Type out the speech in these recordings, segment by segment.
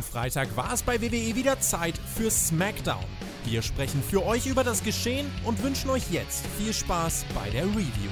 Am Freitag war es bei WWE wieder Zeit für SmackDown. Wir sprechen für euch über das Geschehen und wünschen euch jetzt viel Spaß bei der Review.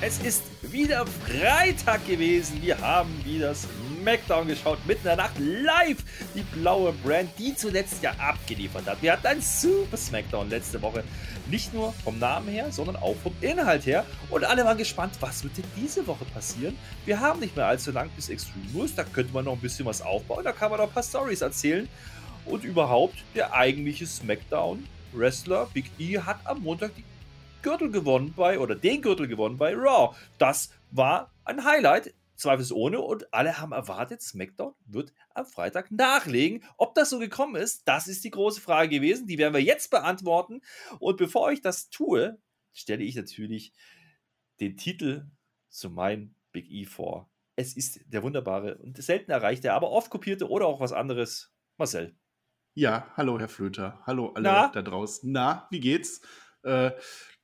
Es ist wieder Freitag gewesen. Wir haben wieder SmackDown geschaut, mitten in der Nacht live. Die blaue Brand, die zuletzt ja abgeliefert hat. Wir hatten ein super SmackDown letzte Woche. Nicht nur vom Namen her, sondern auch vom Inhalt her. Und alle waren gespannt, was wird denn diese Woche passieren? Wir haben nicht mehr allzu lang bis Extreme Rules. Da könnte man noch ein bisschen was aufbauen. Da kann man noch ein paar Stories erzählen. Und überhaupt, der eigentliche SmackDown-Wrestler Big E hat am Montag die Gürtel gewonnen bei, oder den Gürtel gewonnen bei Raw. Das war ein Highlight, zweifelsohne, und alle haben erwartet, SmackDown wird am Freitag nachlegen. Ob das so gekommen ist, das ist die große Frage gewesen. Die werden wir jetzt beantworten. Und bevor ich das tue, stelle ich natürlich den Titel zu meinem Big E vor. Es ist der wunderbare und selten erreichte, aber oft kopierte oder auch was anderes. Marcel. Ja, hallo Herr Flöter. Hallo alle Na? da draußen. Na, wie geht's? Äh,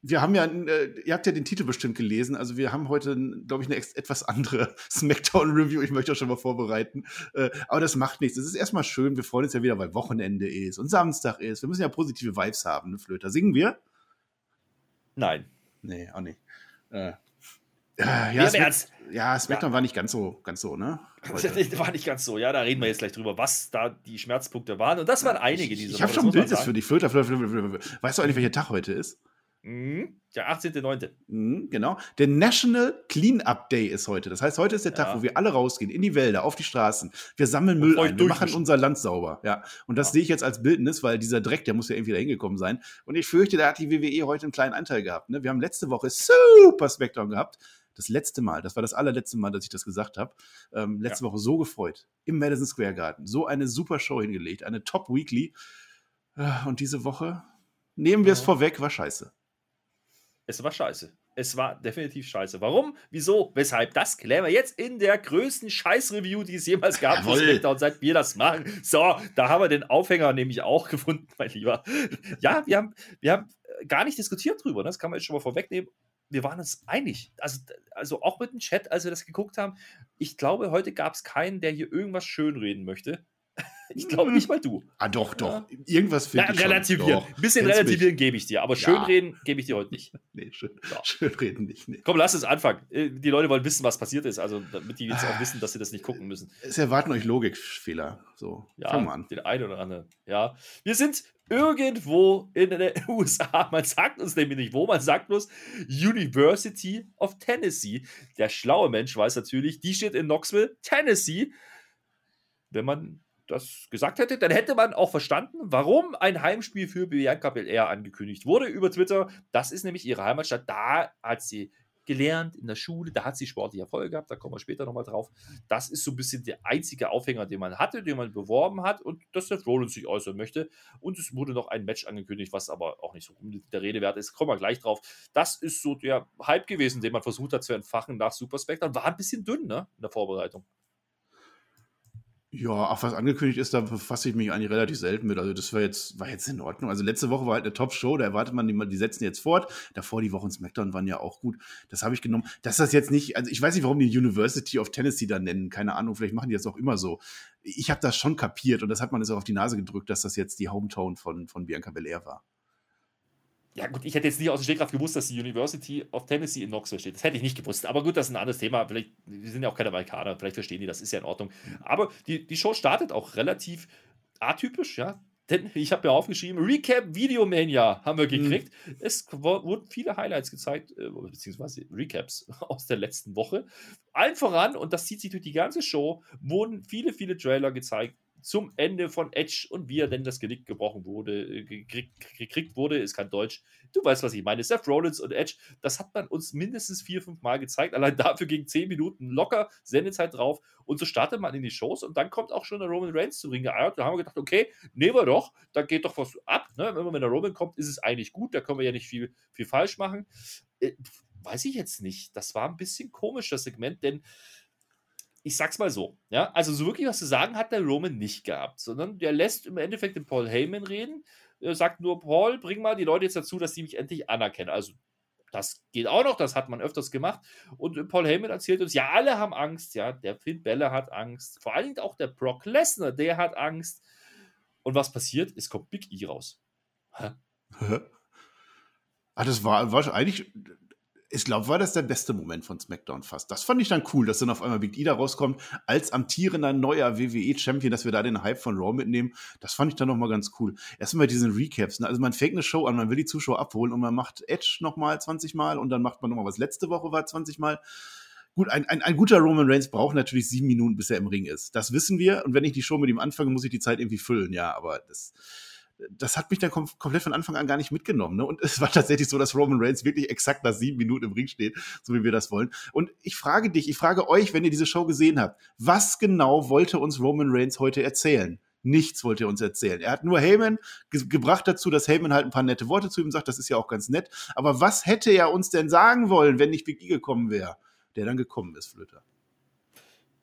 wir haben ja, äh, ihr habt ja den Titel bestimmt gelesen, also wir haben heute, glaube ich, eine etwas andere Smackdown-Review. Ich möchte auch schon mal vorbereiten. Äh, aber das macht nichts. Es ist erstmal schön. Wir freuen uns ja wieder, weil Wochenende ist und Samstag ist. Wir müssen ja positive Vibes haben, ne, Flöter. Singen wir? Nein. Nee, auch nicht. Äh, ja, ja, Smack ja, Smackdown ja. war nicht ganz so, ganz so, ne? Heute. War nicht ganz so, ja, da reden wir jetzt gleich drüber, was da die Schmerzpunkte waren. Und das waren einige diese Ich, ich habe schon ein Bild für dich, Flöter, Flöter, Flöter, Flöter. Weißt du eigentlich, welcher Tag heute ist? Mhm. Der 18.9. Mhm, genau. Der National Cleanup Day ist heute. Das heißt, heute ist der ja. Tag, wo wir alle rausgehen, in die Wälder, auf die Straßen. Wir sammeln Müll ein, wir machen unser Land sauber. Ja. Und das ja. sehe ich jetzt als Bildnis, weil dieser Dreck, der muss ja irgendwie da hingekommen sein. Und ich fürchte, da hat die WWE heute einen kleinen Anteil gehabt. Ne? Wir haben letzte Woche super Smackdown gehabt. Das letzte Mal, das war das allerletzte Mal, dass ich das gesagt habe. Ähm, letzte ja. Woche so gefreut. Im Madison Square Garden. So eine super Show hingelegt. Eine Top Weekly. Äh, und diese Woche, nehmen wir es vorweg, war scheiße. Es war scheiße. Es war definitiv scheiße. Warum? Wieso? Weshalb? Das klären wir jetzt in der größten Scheiß-Review, die es jemals gab. Und seit wir das machen. So, da haben wir den Aufhänger nämlich auch gefunden, mein Lieber. Ja, wir haben, wir haben äh, gar nicht diskutiert drüber. Ne? Das kann man jetzt schon mal vorwegnehmen. Wir waren uns einig. Also, also auch mit dem Chat, als wir das geguckt haben. Ich glaube, heute gab es keinen, der hier irgendwas schönreden möchte. Ich glaube nicht mal du. Ah, doch, doch. Irgendwas ja, ich. Relativieren. Ein bisschen Kennst relativieren gebe ich dir, aber schönreden ja. gebe ich dir heute nicht. nee, schön, ja. schönreden nicht. Nee. Komm, lass uns anfangen. Äh, die Leute wollen wissen, was passiert ist, also damit die jetzt auch wissen, dass sie das nicht gucken müssen. Es erwarten euch Logikfehler. So, ja, fang mal an. Den einen oder anderen. Ja. Wir sind irgendwo in den USA. Man sagt uns nämlich nicht wo, man sagt bloß University of Tennessee. Der schlaue Mensch weiß natürlich, die steht in Knoxville, Tennessee. Wenn man das gesagt hätte, dann hätte man auch verstanden, warum ein Heimspiel für Bianca Belair angekündigt wurde über Twitter. Das ist nämlich ihre Heimatstadt. Da hat sie gelernt in der Schule, da hat sie sportliche Erfolge gehabt, da kommen wir später nochmal drauf. Das ist so ein bisschen der einzige Aufhänger, den man hatte, den man beworben hat und dass der Rollins sich äußern möchte. Und es wurde noch ein Match angekündigt, was aber auch nicht so der Rede wert ist. Kommen wir gleich drauf. Das ist so der Hype gewesen, den man versucht hat zu entfachen nach Super Spectre. War ein bisschen dünn, ne, in der Vorbereitung. Ja, auch was angekündigt ist, da befasse ich mich eigentlich relativ selten mit. Also das war jetzt, war jetzt in Ordnung. Also letzte Woche war halt eine Top-Show, da erwartet man, die, setzen jetzt fort. Davor die Wochen SmackDown waren ja auch gut. Das habe ich genommen. Dass das jetzt nicht, also ich weiß nicht, warum die University of Tennessee da nennen. Keine Ahnung, vielleicht machen die das auch immer so. Ich habe das schon kapiert und das hat man jetzt auch auf die Nase gedrückt, dass das jetzt die Hometown von, von Bianca Belair war. Ja, gut, ich hätte jetzt nicht aus dem Stegreif gewusst, dass die University of Tennessee in Knoxville steht. Das hätte ich nicht gewusst. Aber gut, das ist ein anderes Thema. Vielleicht, wir sind ja auch keine Amerikaner, vielleicht verstehen die, das ist ja in Ordnung. Aber die, die Show startet auch relativ atypisch, ja. Denn ich habe ja aufgeschrieben, Recap Videomania haben wir mhm. gekriegt. Mhm. Es wurden viele Highlights gezeigt, äh, beziehungsweise Recaps aus der letzten Woche. Allen voran, und das zieht sich durch die ganze Show, wurden viele, viele Trailer gezeigt zum Ende von Edge und wie er denn das Genick gebrochen wurde, äh, gekriegt, gekriegt wurde, ist kein Deutsch. Du weißt, was ich meine. Seth Rollins und Edge, das hat man uns mindestens vier, fünf Mal gezeigt. Allein dafür ging zehn Minuten locker Sendezeit drauf. Und so startet man in die Shows und dann kommt auch schon der Roman Reigns zu Ring geeiert. Da haben wir gedacht, okay, nehmen wir doch, da geht doch was ab. Ne? Wenn, man, wenn der Roman kommt, ist es eigentlich gut. Da können wir ja nicht viel, viel falsch machen. Äh, weiß ich jetzt nicht. Das war ein bisschen komisch, das Segment, denn ich sag's mal so, ja, also so wirklich was zu sagen hat der Roman nicht gehabt, sondern der lässt im Endeffekt den Paul Heyman reden äh, sagt nur, Paul, bring mal die Leute jetzt dazu, dass sie mich endlich anerkennen. Also das geht auch noch, das hat man öfters gemacht. Und Paul Heyman erzählt uns, ja, alle haben Angst, ja, der Finn Bella hat Angst, vor allen Dingen auch der Brock Lesnar, der hat Angst. Und was passiert? Es kommt Big E raus. Hä? ah, das war, war eigentlich, ich glaube, war das der beste Moment von SmackDown fast. Das fand ich dann cool, dass dann auf einmal Big E da rauskommt, als amtierender neuer WWE-Champion, dass wir da den Hype von Raw mitnehmen. Das fand ich dann nochmal ganz cool. Erstmal diesen Recaps. Ne? Also man fängt eine Show an, man will die Zuschauer abholen und man macht Edge nochmal 20 Mal und dann macht man nochmal was letzte Woche war 20 Mal. Gut, ein, ein, ein guter Roman Reigns braucht natürlich sieben Minuten, bis er im Ring ist. Das wissen wir. Und wenn ich die Show mit ihm anfange, muss ich die Zeit irgendwie füllen. Ja, aber das, das hat mich dann kom komplett von Anfang an gar nicht mitgenommen. Ne? Und es war tatsächlich so, dass Roman Reigns wirklich exakt nach sieben Minuten im Ring steht, so wie wir das wollen. Und ich frage dich, ich frage euch, wenn ihr diese Show gesehen habt, was genau wollte uns Roman Reigns heute erzählen? Nichts wollte er uns erzählen. Er hat nur Heyman ge gebracht dazu, dass Heyman halt ein paar nette Worte zu ihm sagt. Das ist ja auch ganz nett. Aber was hätte er uns denn sagen wollen, wenn nicht Big E gekommen wäre? Der dann gekommen ist, Flöter.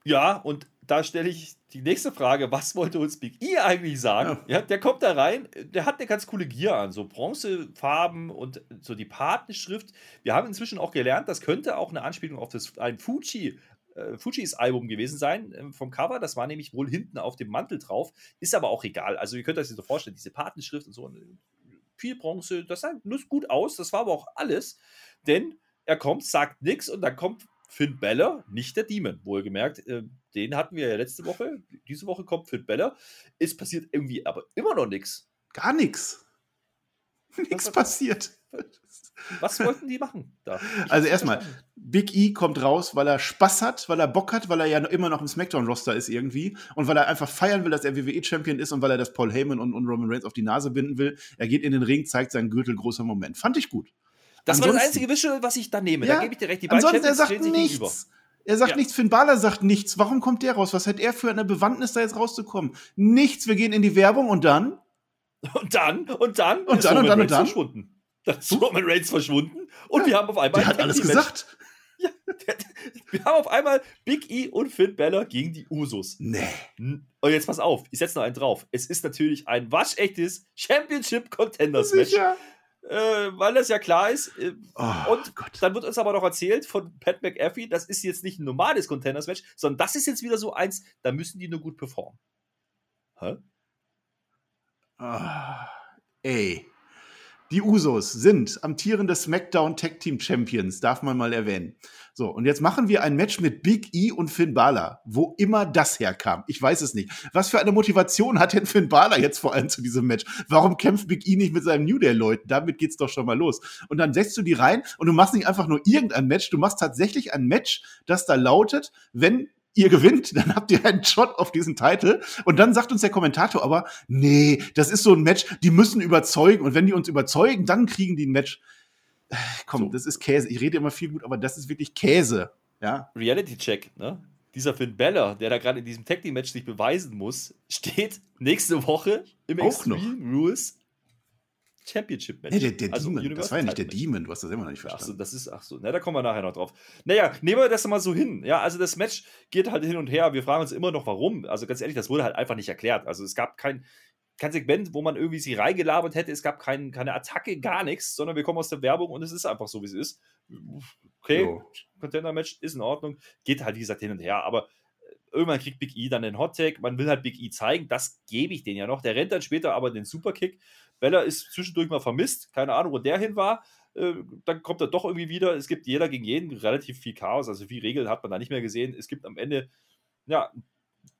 Ja, und da stelle ich die nächste Frage: Was wollte uns Big E eigentlich sagen? Ja. ja. der kommt da rein, der hat eine ganz coole Gier an, so Bronzefarben und so die Patenschrift. Wir haben inzwischen auch gelernt, das könnte auch eine Anspielung auf das, ein Fuji äh, Fujis Album gewesen sein äh, vom Cover. Das war nämlich wohl hinten auf dem Mantel drauf. Ist aber auch egal. Also, ihr könnt euch das so vorstellen: diese Patenschrift und so. Viel Bronze, das sah nur gut aus. Das war aber auch alles. Denn er kommt, sagt nichts und dann kommt Finn Beller, nicht der Demon, wohlgemerkt. Äh, den hatten wir ja letzte Woche. Diese Woche kommt Finn Beller. Es passiert irgendwie aber immer noch nichts. Gar nichts. Nichts passiert. Was wollten die machen da? also erstmal, Big E kommt raus, weil er Spaß hat, weil er Bock hat, weil er ja immer noch im SmackDown-Roster ist irgendwie und weil er einfach feiern will, dass er WWE-Champion ist und weil er das Paul Heyman und, und Roman Reigns auf die Nase binden will. Er geht in den Ring, zeigt seinen Gürtel, großer Moment. Fand ich gut. Das ansonsten, war das einzige Visual, was ich da nehme. Ja, da gebe ich dir recht. Die beiden ansonsten, er sagt nichts. Er sagt ja. nichts, Finn Balor sagt nichts. Warum kommt der raus? Was hat er für eine Bewandtnis, da jetzt rauszukommen? Nichts. Wir gehen in die Werbung und dann? Und dann? Und dann? Und dann und dann und dann? Verschwunden. Dann ist Roman Reigns verschwunden und ja, wir haben auf einmal. Der hat alles gesagt. Ja, der, wir haben auf einmal Big E und Finn Balor gegen die Usos. Nee. Und jetzt pass auf, ich setze noch einen drauf. Es ist natürlich ein waschechtes Championship Contenders Match. Sicher äh, weil das ja klar ist. Äh, oh, und Gott. dann wird uns aber noch erzählt von Pat McAfee, das ist jetzt nicht ein normales Contenders-Match, sondern das ist jetzt wieder so eins, da müssen die nur gut performen. Hä? Oh, ey. Die Usos sind amtierende SmackDown Tag Team Champions, darf man mal erwähnen. So, und jetzt machen wir ein Match mit Big E und Finn Balor, wo immer das herkam. Ich weiß es nicht. Was für eine Motivation hat denn Finn Balor jetzt vor allem zu diesem Match? Warum kämpft Big E nicht mit seinem New Day-Leuten? Damit geht's doch schon mal los. Und dann setzt du die rein und du machst nicht einfach nur irgendein Match, du machst tatsächlich ein Match, das da lautet, wenn ihr gewinnt, dann habt ihr einen Shot auf diesen Titel. Und dann sagt uns der Kommentator aber, nee, das ist so ein Match, die müssen überzeugen. Und wenn die uns überzeugen, dann kriegen die ein Match. Äh, komm, so. das ist Käse. Ich rede immer viel gut, aber das ist wirklich Käse. Ja? Reality-Check, ne? Dieser Finn Beller, der da gerade in diesem Tag Team Match sich beweisen muss, steht nächste Woche im Auch Extreme noch. Rules Championship Match. Nee, der, der also Demon, das war ja nicht der Demon, du hast das immer noch nicht verstanden. Achso, das ist, ach so, na, da kommen wir nachher noch drauf. Naja, nehmen wir das mal so hin. Ja, also das Match geht halt hin und her. Wir fragen uns immer noch, warum. Also ganz ehrlich, das wurde halt einfach nicht erklärt. Also es gab kein, kein Segment, wo man irgendwie sie reingelabert hätte. Es gab kein, keine Attacke, gar nichts, sondern wir kommen aus der Werbung und es ist einfach so, wie es ist. Okay, Contender-Match ist in Ordnung. Geht halt, wie gesagt, hin und her. Aber äh, irgendwann kriegt Big E dann den Hot Tag. Man will halt Big E zeigen. Das gebe ich denen ja noch. Der rennt dann später aber den Superkick. Bella ist zwischendurch mal vermisst, keine Ahnung, wo der hin war. Äh, dann kommt er doch irgendwie wieder. Es gibt jeder gegen jeden relativ viel Chaos, also viel Regeln hat man da nicht mehr gesehen. Es gibt am Ende ja,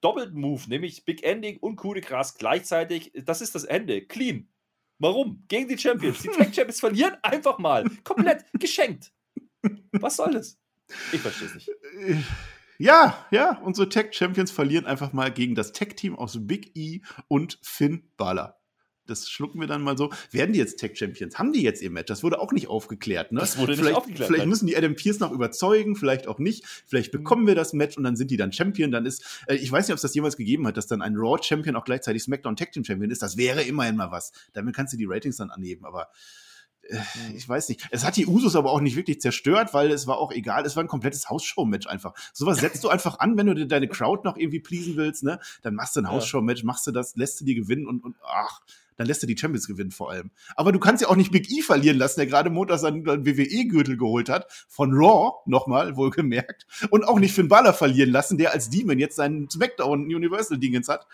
doppelten Move, nämlich Big Ending und Coup de Gras gleichzeitig. Das ist das Ende. Clean. Warum? Gegen die Champions. Die Tag Champions verlieren einfach mal. Komplett geschenkt. Was soll das? Ich verstehe es nicht. Ja, ja, unsere Tag Champions verlieren einfach mal gegen das Tag Team aus Big E und Finn Balor das schlucken wir dann mal so. Werden die jetzt Tech Champions? Haben die jetzt ihr Match? Das wurde auch nicht aufgeklärt, ne? Das wurde vielleicht, nicht aufgeklärt. Vielleicht müssen die Adam Pierce noch überzeugen, vielleicht auch nicht. Vielleicht mhm. bekommen wir das Match und dann sind die dann Champion. Dann ist, äh, ich weiß nicht, ob es das jemals gegeben hat, dass dann ein Raw Champion auch gleichzeitig SmackDown Tag Team Champion ist. Das wäre immerhin mal was. Damit kannst du die Ratings dann anheben, aber äh, mhm. ich weiß nicht. Es hat die Usos aber auch nicht wirklich zerstört, weil es war auch egal. Es war ein komplettes Hausshow-Match einfach. Sowas setzt du einfach an, wenn du deine Crowd noch irgendwie pleasen willst, ne? Dann machst du ein Hausshow-Match, machst du das, lässt du die gewinnen und, und ach, Dann lässt er die Champions gewinnen vor allem. Aber du kannst ja auch nicht Big E verlieren lassen, der gerade Montag seinen WWE-Gürtel geholt hat. Von Raw, nochmal, wohlgemerkt. Und auch nicht Finn Balor verlieren lassen, der als Demon jetzt seinen SmackDown Universal-Dingens hat.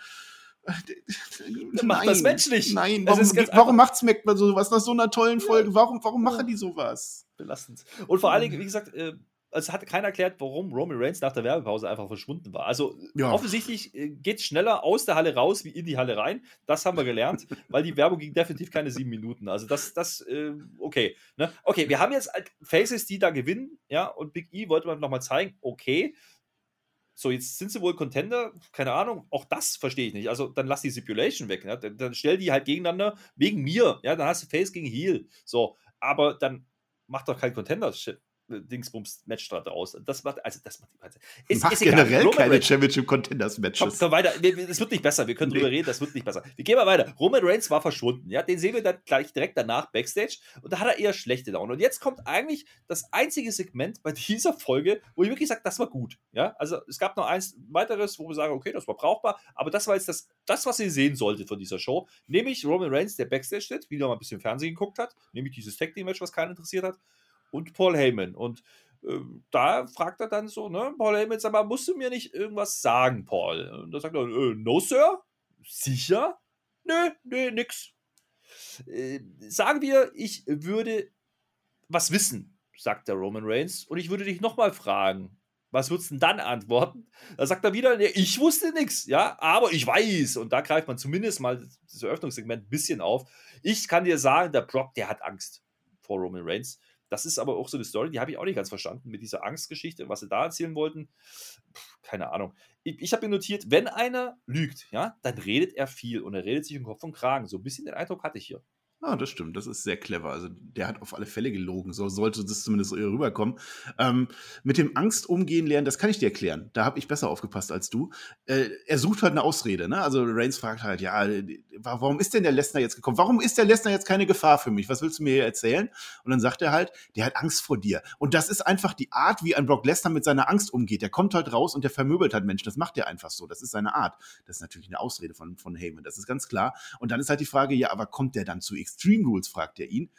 Dann macht das menschlich. Nein, warum, warum macht SmackDown sowas nach so einer tollen Folge? Warum, warum machen die sowas? Belastend. Und vor allen Dingen, wie gesagt, äh, es hat keiner erklärt, warum Roman Reigns nach der Werbepause einfach verschwunden war. Also ja. offensichtlich äh, geht es schneller aus der Halle raus wie in die Halle rein. Das haben wir gelernt, weil die Werbung ging definitiv keine sieben Minuten. Also das, das, äh, okay. Ne? Okay, wir haben jetzt halt Faces, die da gewinnen, ja, und Big E wollte man nochmal zeigen, okay. So, jetzt sind sie wohl Contender, keine Ahnung, auch das verstehe ich nicht. Also dann lass die Stipulation weg, ne? dann, dann stell die halt gegeneinander wegen mir, ja, dann hast du Face gegen Heel. So, aber dann mach doch kein Contender-Shit Dingsbums-Match draus. Das macht, also das macht die ganze. Ist, macht ist generell Roman keine Reigns, Championship Contenders Matches. Komm, weiter. Es wird nicht besser. Wir können nee. drüber reden. Das wird nicht besser. Wir gehen mal weiter. Roman Reigns war verschwunden. Ja, den sehen wir dann gleich direkt danach backstage und da hat er eher schlechte Laune. Und jetzt kommt eigentlich das einzige Segment bei dieser Folge, wo ich wirklich sage, das war gut. Ja, also es gab noch eins weiteres, wo wir sagen, okay, das war brauchbar, aber das war jetzt das, das was ihr sehen solltet von dieser Show, nämlich Roman Reigns, der backstage steht, wieder mal ein bisschen Fernsehen geguckt hat, nämlich dieses Tag Team Match, was keinen interessiert hat und Paul Heyman. Und äh, da fragt er dann so, ne, Paul Heyman, sag mal, musst du mir nicht irgendwas sagen, Paul? Und da sagt er, äh, no, Sir? Sicher? Nö, nö, nix. Äh, sagen wir, ich würde was wissen, sagt der Roman Reigns, und ich würde dich nochmal fragen. Was würdest du denn dann antworten? Da sagt er wieder, ich wusste nichts, ja, aber ich weiß. Und da greift man zumindest mal das Eröffnungssegment ein bisschen auf. Ich kann dir sagen, der Brock, der hat Angst vor Roman Reigns. Das ist aber auch so eine Story, die habe ich auch nicht ganz verstanden mit dieser Angstgeschichte, was sie da erzählen wollten. Puh, keine Ahnung. Ich, ich habe mir notiert, wenn einer lügt, ja, dann redet er viel und er redet sich im Kopf und Kragen. So ein bisschen den Eindruck hatte ich hier. Ah, das stimmt. Das ist sehr clever. Also der hat auf alle Fälle gelogen. So sollte das zumindest so rüberkommen. Ähm, mit dem Angst umgehen lernen, das kann ich dir erklären. Da habe ich besser aufgepasst als du. Äh, er sucht halt eine Ausrede. Ne? Also Reigns fragt halt, ja, warum ist denn der Lesnar jetzt gekommen? Warum ist der Lesnar jetzt keine Gefahr für mich? Was willst du mir hier erzählen? Und dann sagt er halt, der hat Angst vor dir. Und das ist einfach die Art, wie ein Brock Lesnar mit seiner Angst umgeht. Der kommt halt raus und der vermöbelt halt Menschen. Das macht er einfach so. Das ist seine Art. Das ist natürlich eine Ausrede von, von Heyman. Das ist ganz klar. Und dann ist halt die Frage, ja, aber kommt der dann zu Extreme Rules? fragt fragt er ihn.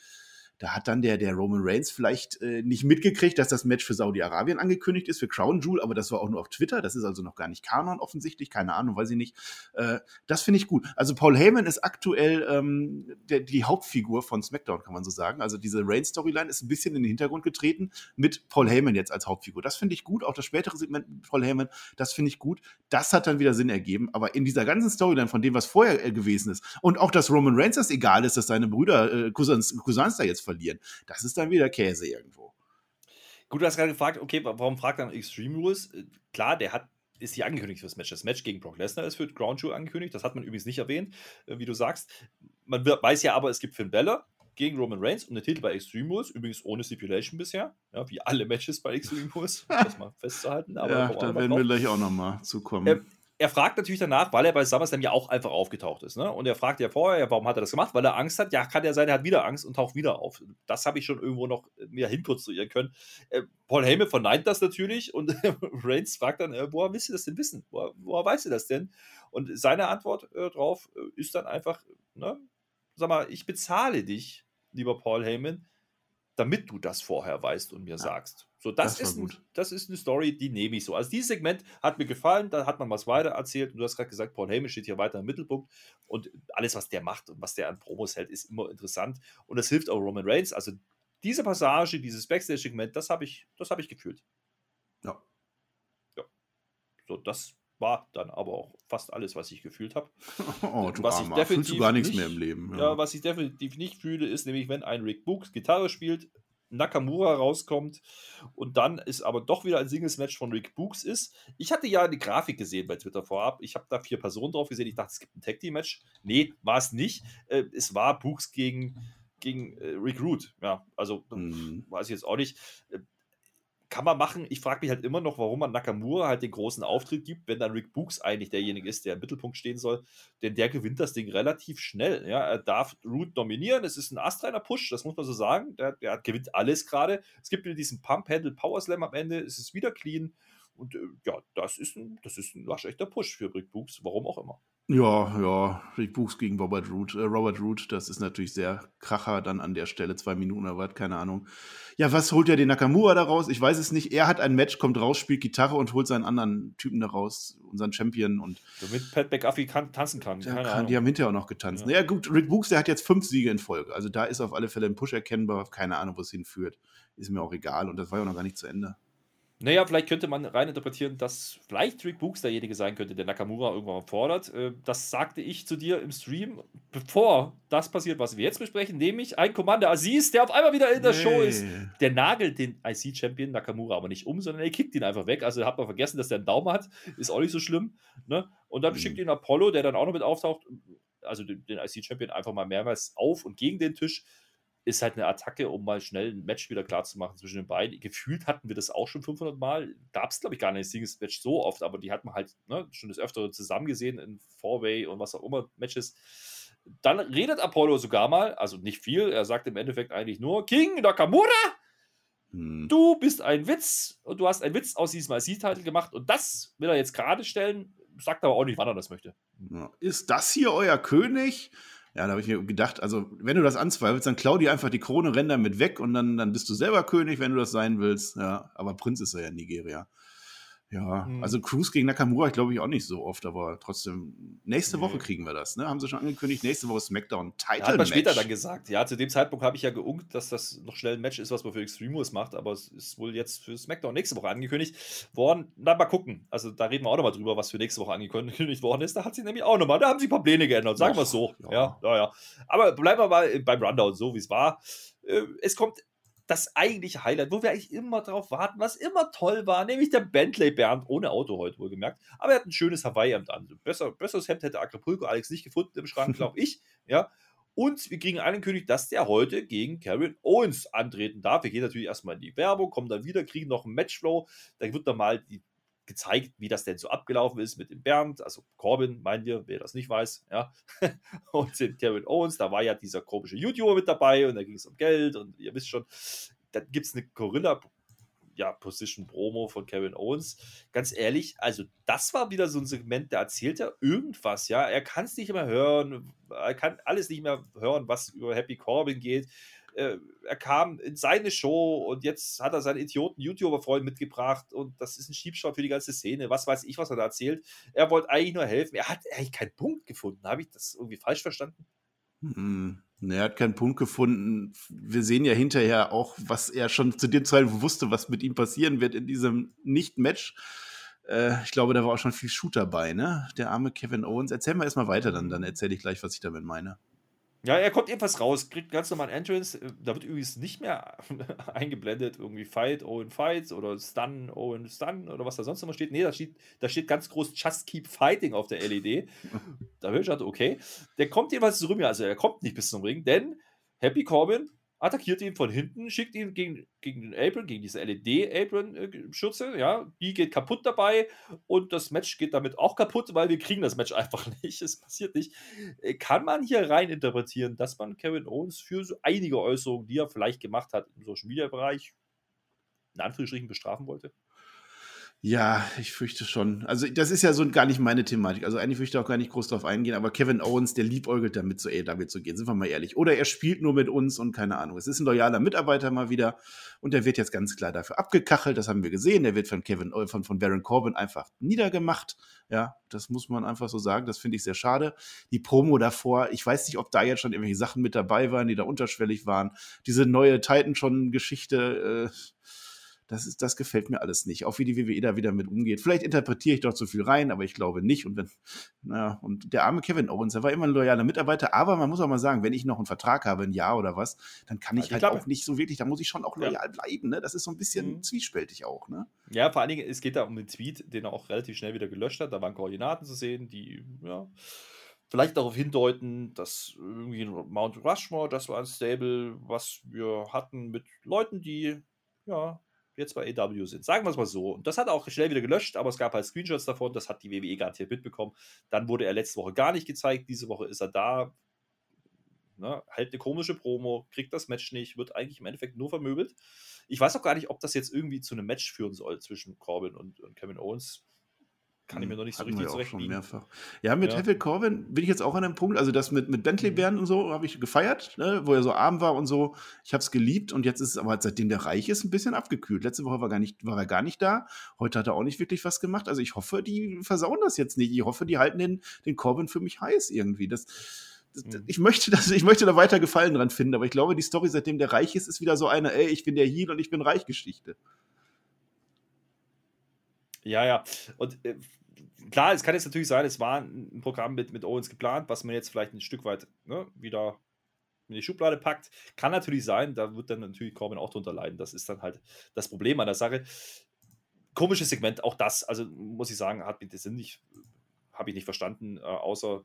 Da hat dann der, der Roman Reigns vielleicht äh, nicht mitgekriegt, dass das Match für Saudi-Arabien angekündigt ist, für Crown Jewel, aber das war auch nur auf Twitter. Das ist also noch gar nicht Kanon offensichtlich, keine Ahnung, weiß ich nicht. Äh, das finde ich gut. Also Paul Heyman ist aktuell ähm, der, die Hauptfigur von SmackDown, kann man so sagen. Also diese Reigns-Storyline ist ein bisschen in den Hintergrund getreten mit Paul Heyman jetzt als Hauptfigur. Das finde ich gut. Auch das spätere Segment mit Paul Heyman, das finde ich gut. Das hat dann wieder Sinn ergeben. Aber in dieser ganzen Storyline von dem, was vorher äh, gewesen ist und auch, dass Roman Reigns das egal ist, dass seine Brüder, äh, Cousins, Cousins da jetzt verlieren. Das ist dann wieder Käse irgendwo. Gut, du hast gerade gefragt, okay, warum fragt dann Extreme Rules? Äh, klar, der hat ist hier angekündigt für das Match. Das Match gegen Brock Lesnar ist für Ground Jewel angekündigt. Das hat man übrigens nicht erwähnt, äh, wie du sagst. Man weiß ja aber, es gibt Finn Balor gegen Roman Reigns und den Titel bei Extreme Rules, übrigens ohne Stipulation bisher, ja, wie alle Matches bei Extreme Rules, das mal festzuhalten. Aber ja, da werden wir gleich auch nochmal zukommen. Ähm, er fragt natürlich danach, weil er bei SummerSlam ja auch einfach aufgetaucht ist. Ne? Und er fragt ja vorher, warum hat er das gemacht? Weil er Angst hat. Ja, kann ja sein, er hat wieder Angst und taucht wieder auf. Das habe ich schon irgendwo noch mehr hinkonstruieren können. Äh, Paul Heyman verneint das natürlich und Reigns fragt dann, äh, woher willst du das denn wissen? Woher, woher weißt du das denn? Und seine Antwort äh, drauf äh, ist dann einfach, ne? sag mal, ich bezahle dich, lieber Paul Heyman, damit du das vorher weißt und mir ja. sagst. So, das, das ist, ein, das ist eine Story, die nehme ich so. Also dieses Segment hat mir gefallen, da hat man was weiter erzählt und du hast gerade gesagt, Paul Heyman steht hier weiter im Mittelpunkt und alles, was der macht und was der an Promos hält, ist immer interessant und das hilft auch Roman Reigns. Also diese Passage, dieses Backstage-Segment, das habe ich, hab ich gefühlt. Ja. Ja. So, das war dann aber auch fast alles, was ich gefühlt habe. Oh, du was Armer. ich definitiv Fühlst du gar nichts nicht, mehr im Leben. Ja. ja. was ich definitiv nicht fühle, ist nämlich, wenn ein Rick Books Gitarre spielt, Nakamura rauskommt und dann ist aber doch wieder ein Singles-Match von Rick Books ist. Ich hatte ja eine Grafik gesehen bei Twitter vorab. Ich habe da vier Personen drauf gesehen. Ich dachte, es gibt ein Tag-Team-Match. Nee, war es nicht. Äh, es war Books gegen, gegen äh, Rick Root. Ja, also mhm. weiß ich jetzt auch nicht. Kann man machen. Ich frage mich halt immer noch, warum man Nakamura halt den großen Auftritt gibt, wenn dann Rick Books eigentlich derjenige ist, der im Mittelpunkt stehen soll. Denn der gewinnt das Ding relativ schnell. Ja, er darf Root dominieren. Es ist ein astreiner Push, das muss man so sagen. Der, der gewinnt alles gerade. Es gibt wieder diesen Pump-Handle Power Slam am Ende. Es ist wieder clean. Und äh, ja, das ist, ein, das ist ein waschechter Push für Rick Books, warum auch immer. Ja, ja, Rick Books gegen Robert Root. Äh, Robert Root, das ist natürlich sehr kracher dann an der Stelle, zwei Minuten oder was, keine Ahnung. Ja, was holt er den Nakamura da raus? Ich weiß es nicht. Er hat ein Match, kommt raus, spielt Gitarre und holt seinen anderen Typen da raus, unseren Champion. Und Damit Pat McAfee kann, tanzen kann. Keine kann die haben hinterher auch noch getanzt. Ja. Naja, gut, Rick Books, der hat jetzt fünf Siege in Folge. Also da ist auf alle Fälle ein Push erkennbar. Keine Ahnung, wo es hinführt. Ist mir auch egal. Und das war ja noch gar nicht zu Ende. Naja, vielleicht könnte man reininterpretieren, dass vielleicht Rick Books derjenige sein könnte, der Nakamura irgendwann fordert. Äh, das sagte ich zu dir im Stream, bevor das passiert, was wir jetzt besprechen, nämlich ein Commander Aziz, der auf einmal wieder in der nee. Show ist. Der nagelt den IC-Champion Nakamura aber nicht um, sondern er kickt ihn einfach weg. Also hat man vergessen, dass der einen Daumen hat. Ist auch nicht so schlimm. Ne? Und dann mhm. schickt ihn Apollo, der dann auch noch mit auftaucht, also den, den IC-Champion einfach mal mehrmals auf und gegen den Tisch ist halt eine Attacke, um mal schnell ein Match wieder klar zu machen zwischen den beiden. Gefühlt hatten wir das auch schon 500 Mal. Gab es, glaube ich, gar nicht Singles-Match so oft, aber die hat man halt ne, schon das öfter zusammen gesehen in Four-Way und was auch immer Matches. Dann redet Apollo sogar mal, also nicht viel, er sagt im Endeffekt eigentlich nur: King Nakamura, hm. du bist ein Witz und du hast einen Witz aus diesem IC-Titel gemacht und das will er jetzt gerade stellen, sagt aber auch nicht, wann er das möchte. Ist das hier euer König? Ja, da habe ich mir gedacht, also wenn du das anzweifelst, dann klau dir einfach die Krone, renn damit weg und dann, dann bist du selber König, wenn du das sein willst. Ja, aber Prinz ist er ja in Nigeria. Ja, mhm. also Cruz gegen Nakamura, ich glaube ich auch nicht so oft, aber trotzdem, nächste Woche kriegen wir das, ne? Haben sie schon angekündigt, nächste Woche SmackDown Title ja, hat man später dann gesagt. Ja, zu dem Zeitpunkt habe ich ja geunkt, dass das noch schnell ein Match ist, was man für Extreme macht, aber es ist wohl jetzt für SmackDown nächste Woche angekündigt worden. Na, mal gucken. Also da reden wir auch nochmal drüber, was für nächste Woche angekündigt worden ist. Da hat sie nämlich auch nochmal, da haben sie ein paar Pläne geändert, sagen wir es so. Ja. ja, ja, ja. Aber bleiben wir mal beim Rundown, so wie es war. Äh, es kommt das eigentliche Highlight, wo wir eigentlich immer drauf warten, was immer toll war, nämlich der Bentley Bernd, ohne Auto heute wohlgemerkt. Aber er hat ein schönes Hawaii-Hemd an. Besser, besseres Hemd hätte Acapulco Alex nicht gefunden im Schrank, glaube ich. Ja. Und wir kriegen angekündigt, dass der heute gegen Karen Owens antreten darf. Wir gehen natürlich erstmal in die Werbung, kommen dann wieder, kriegen noch einen Matchflow. Da wird dann mal die gezeigt, wie das denn so abgelaufen ist mit dem Bernd, also Corbin, meinen wir, wer das nicht weiß, ja. Und den Kevin Owens, da war ja dieser komische YouTuber mit dabei und da ging es um Geld und ihr wisst schon, da gibt es eine Gorilla ja, Position Promo von Kevin Owens. Ganz ehrlich, also das war wieder so ein Segment, da erzählt er irgendwas, ja. Er kann es nicht mehr hören, er kann alles nicht mehr hören, was über Happy Corbin geht äh, er kam in seine Show und jetzt hat er seinen Idioten-YouTuber-Freund mitgebracht und das ist ein Schiebschau für die ganze Szene. Was weiß ich, was er da erzählt. Er wollte eigentlich nur helfen. Er hat eigentlich keinen Punkt gefunden. Habe ich das irgendwie falsch verstanden? Hm. Er hat keinen Punkt gefunden. Wir sehen ja hinterher auch, was er schon zu dem Zeitpunkt wusste, was mit ihm passieren wird in diesem Nicht-Match. Äh, ich glaube, da war auch schon viel Shoot dabei, ne? Der arme Kevin Owens. Erzähl mal erstmal weiter, dann, dann erzähle ich gleich, was ich damit meine. Ja, er kommt ebenfalls raus, kriegt ganz normal Entrance. Äh, da wird übrigens nicht mehr eingeblendet, irgendwie Fight, Owen Fights oder Stun, Owen Stun oder was da sonst immer steht. Nee, da steht, da steht ganz groß Just Keep Fighting auf der LED. da höre ich halt, okay. Der kommt jeweils zu Rümi, also er kommt nicht bis zum Ring, denn Happy Corbin attackiert ihn von hinten, schickt ihn gegen, gegen den Apron, gegen diese LED-Apron-Schütze, ja, die geht kaputt dabei und das Match geht damit auch kaputt, weil wir kriegen das Match einfach nicht, es passiert nicht. Äh, kann man hier rein interpretieren, dass man Kevin Owens für so einige Äußerungen, die er vielleicht gemacht hat im Social-Media-Bereich, in Anführungsstrichen bestrafen wollte? Ja, ich fürchte schon. Also, das ist ja so gar nicht meine Thematik. Also, eigentlich fürchte ich auch gar nicht groß drauf eingehen, aber Kevin Owens, der liebäugelt damit, zu AEW zu gehen, sind wir mal ehrlich. Oder er spielt nur mit uns und keine Ahnung. Es ist ein loyaler Mitarbeiter mal wieder und der wird jetzt ganz klar dafür abgekachelt. Das haben wir gesehen. Der wird von Kevin, äh, von, von Baron Corbin einfach niedergemacht. Ja, das muss man einfach so sagen. Das finde ich sehr schade. Die Promo davor, ich weiß nicht, ob da jetzt schon irgendwelche Sachen mit dabei waren, die da unterschwellig waren. Diese neue Titan-Geschichte, äh, das, ist, das gefällt mir alles nicht. Auch wie die WWE da wieder mit umgeht. Vielleicht interpretiere ich doch zu viel rein, aber ich glaube nicht. Und wenn, naja, und der arme Kevin Owens, der war immer ein loyaler Mitarbeiter, aber man muss auch mal sagen, wenn ich noch einen Vertrag habe, ein Jahr oder was, dann kann ich, ich halt glaube, auch nicht so wirklich, da muss ich schon auch loyal ja. bleiben. Ne? Das ist so ein bisschen mhm. zwiespältig auch. Ne? Ja, vor allen Dingen, es geht da um den Tweet, den er auch relativ schnell wieder gelöscht hat. Da waren Koordinaten zu sehen, die, ja, vielleicht darauf hindeuten, dass irgendwie Mount Rushmore, das war ein Stable, was wir hatten mit Leuten, die ja jetzt bei AW sind. Sagen wir es mal so. Und das hat er auch schnell wieder gelöscht, aber es gab halt Screenshots davon, das hat die WWE garantiert mitbekommen. Dann wurde er letzte Woche gar nicht gezeigt, diese Woche ist er da. Ne, halt eine komische Promo, kriegt das Match nicht, wird eigentlich im Endeffekt nur vermöbelt. Ich weiß auch gar nicht, ob das jetzt irgendwie zu einem Match führen soll zwischen Corbin und, und Kevin Owens. Kann ich mir noch nicht so richtig zurechtbiegen. mehrfach. Ja, mit ja. Heavy Corbin bin ich jetzt auch an einem Punkt, also das mit, mit Bentley mhm. Bären und so habe ich gefeiert, ne, wo er so arm war und so. Ich habe es geliebt und jetzt ist es aber seitdem der reich ist ein bisschen abgekühlt. Letzte Woche war, gar nicht, war er gar nicht da. Heute hat er auch nicht wirklich was gemacht. Also ich hoffe, die versauen das jetzt nicht. Ich hoffe, die halten den, den Corbin für mich heiß irgendwie. Das, mhm. ich möchte, das, ich möchte da weiter Gefallen dran finden, aber ich glaube, die Story, seitdem der reich ist, ist wieder so eine, ey, ich bin der Heal und ich bin reich Geschichte. Ja, ja. Und äh, klar, es kann jetzt natürlich sein, es war ein Programm mit, mit Owens geplant, was man jetzt vielleicht ein Stück weit ne, wieder in die Schublade packt. Kann natürlich sein, da wird dann natürlich Corbin auch drunter leiden. Das ist dann halt das Problem an der Sache. Komisches Segment, auch das, also muss ich sagen, hat den Sinn nicht, habe ich nicht verstanden, äh, außer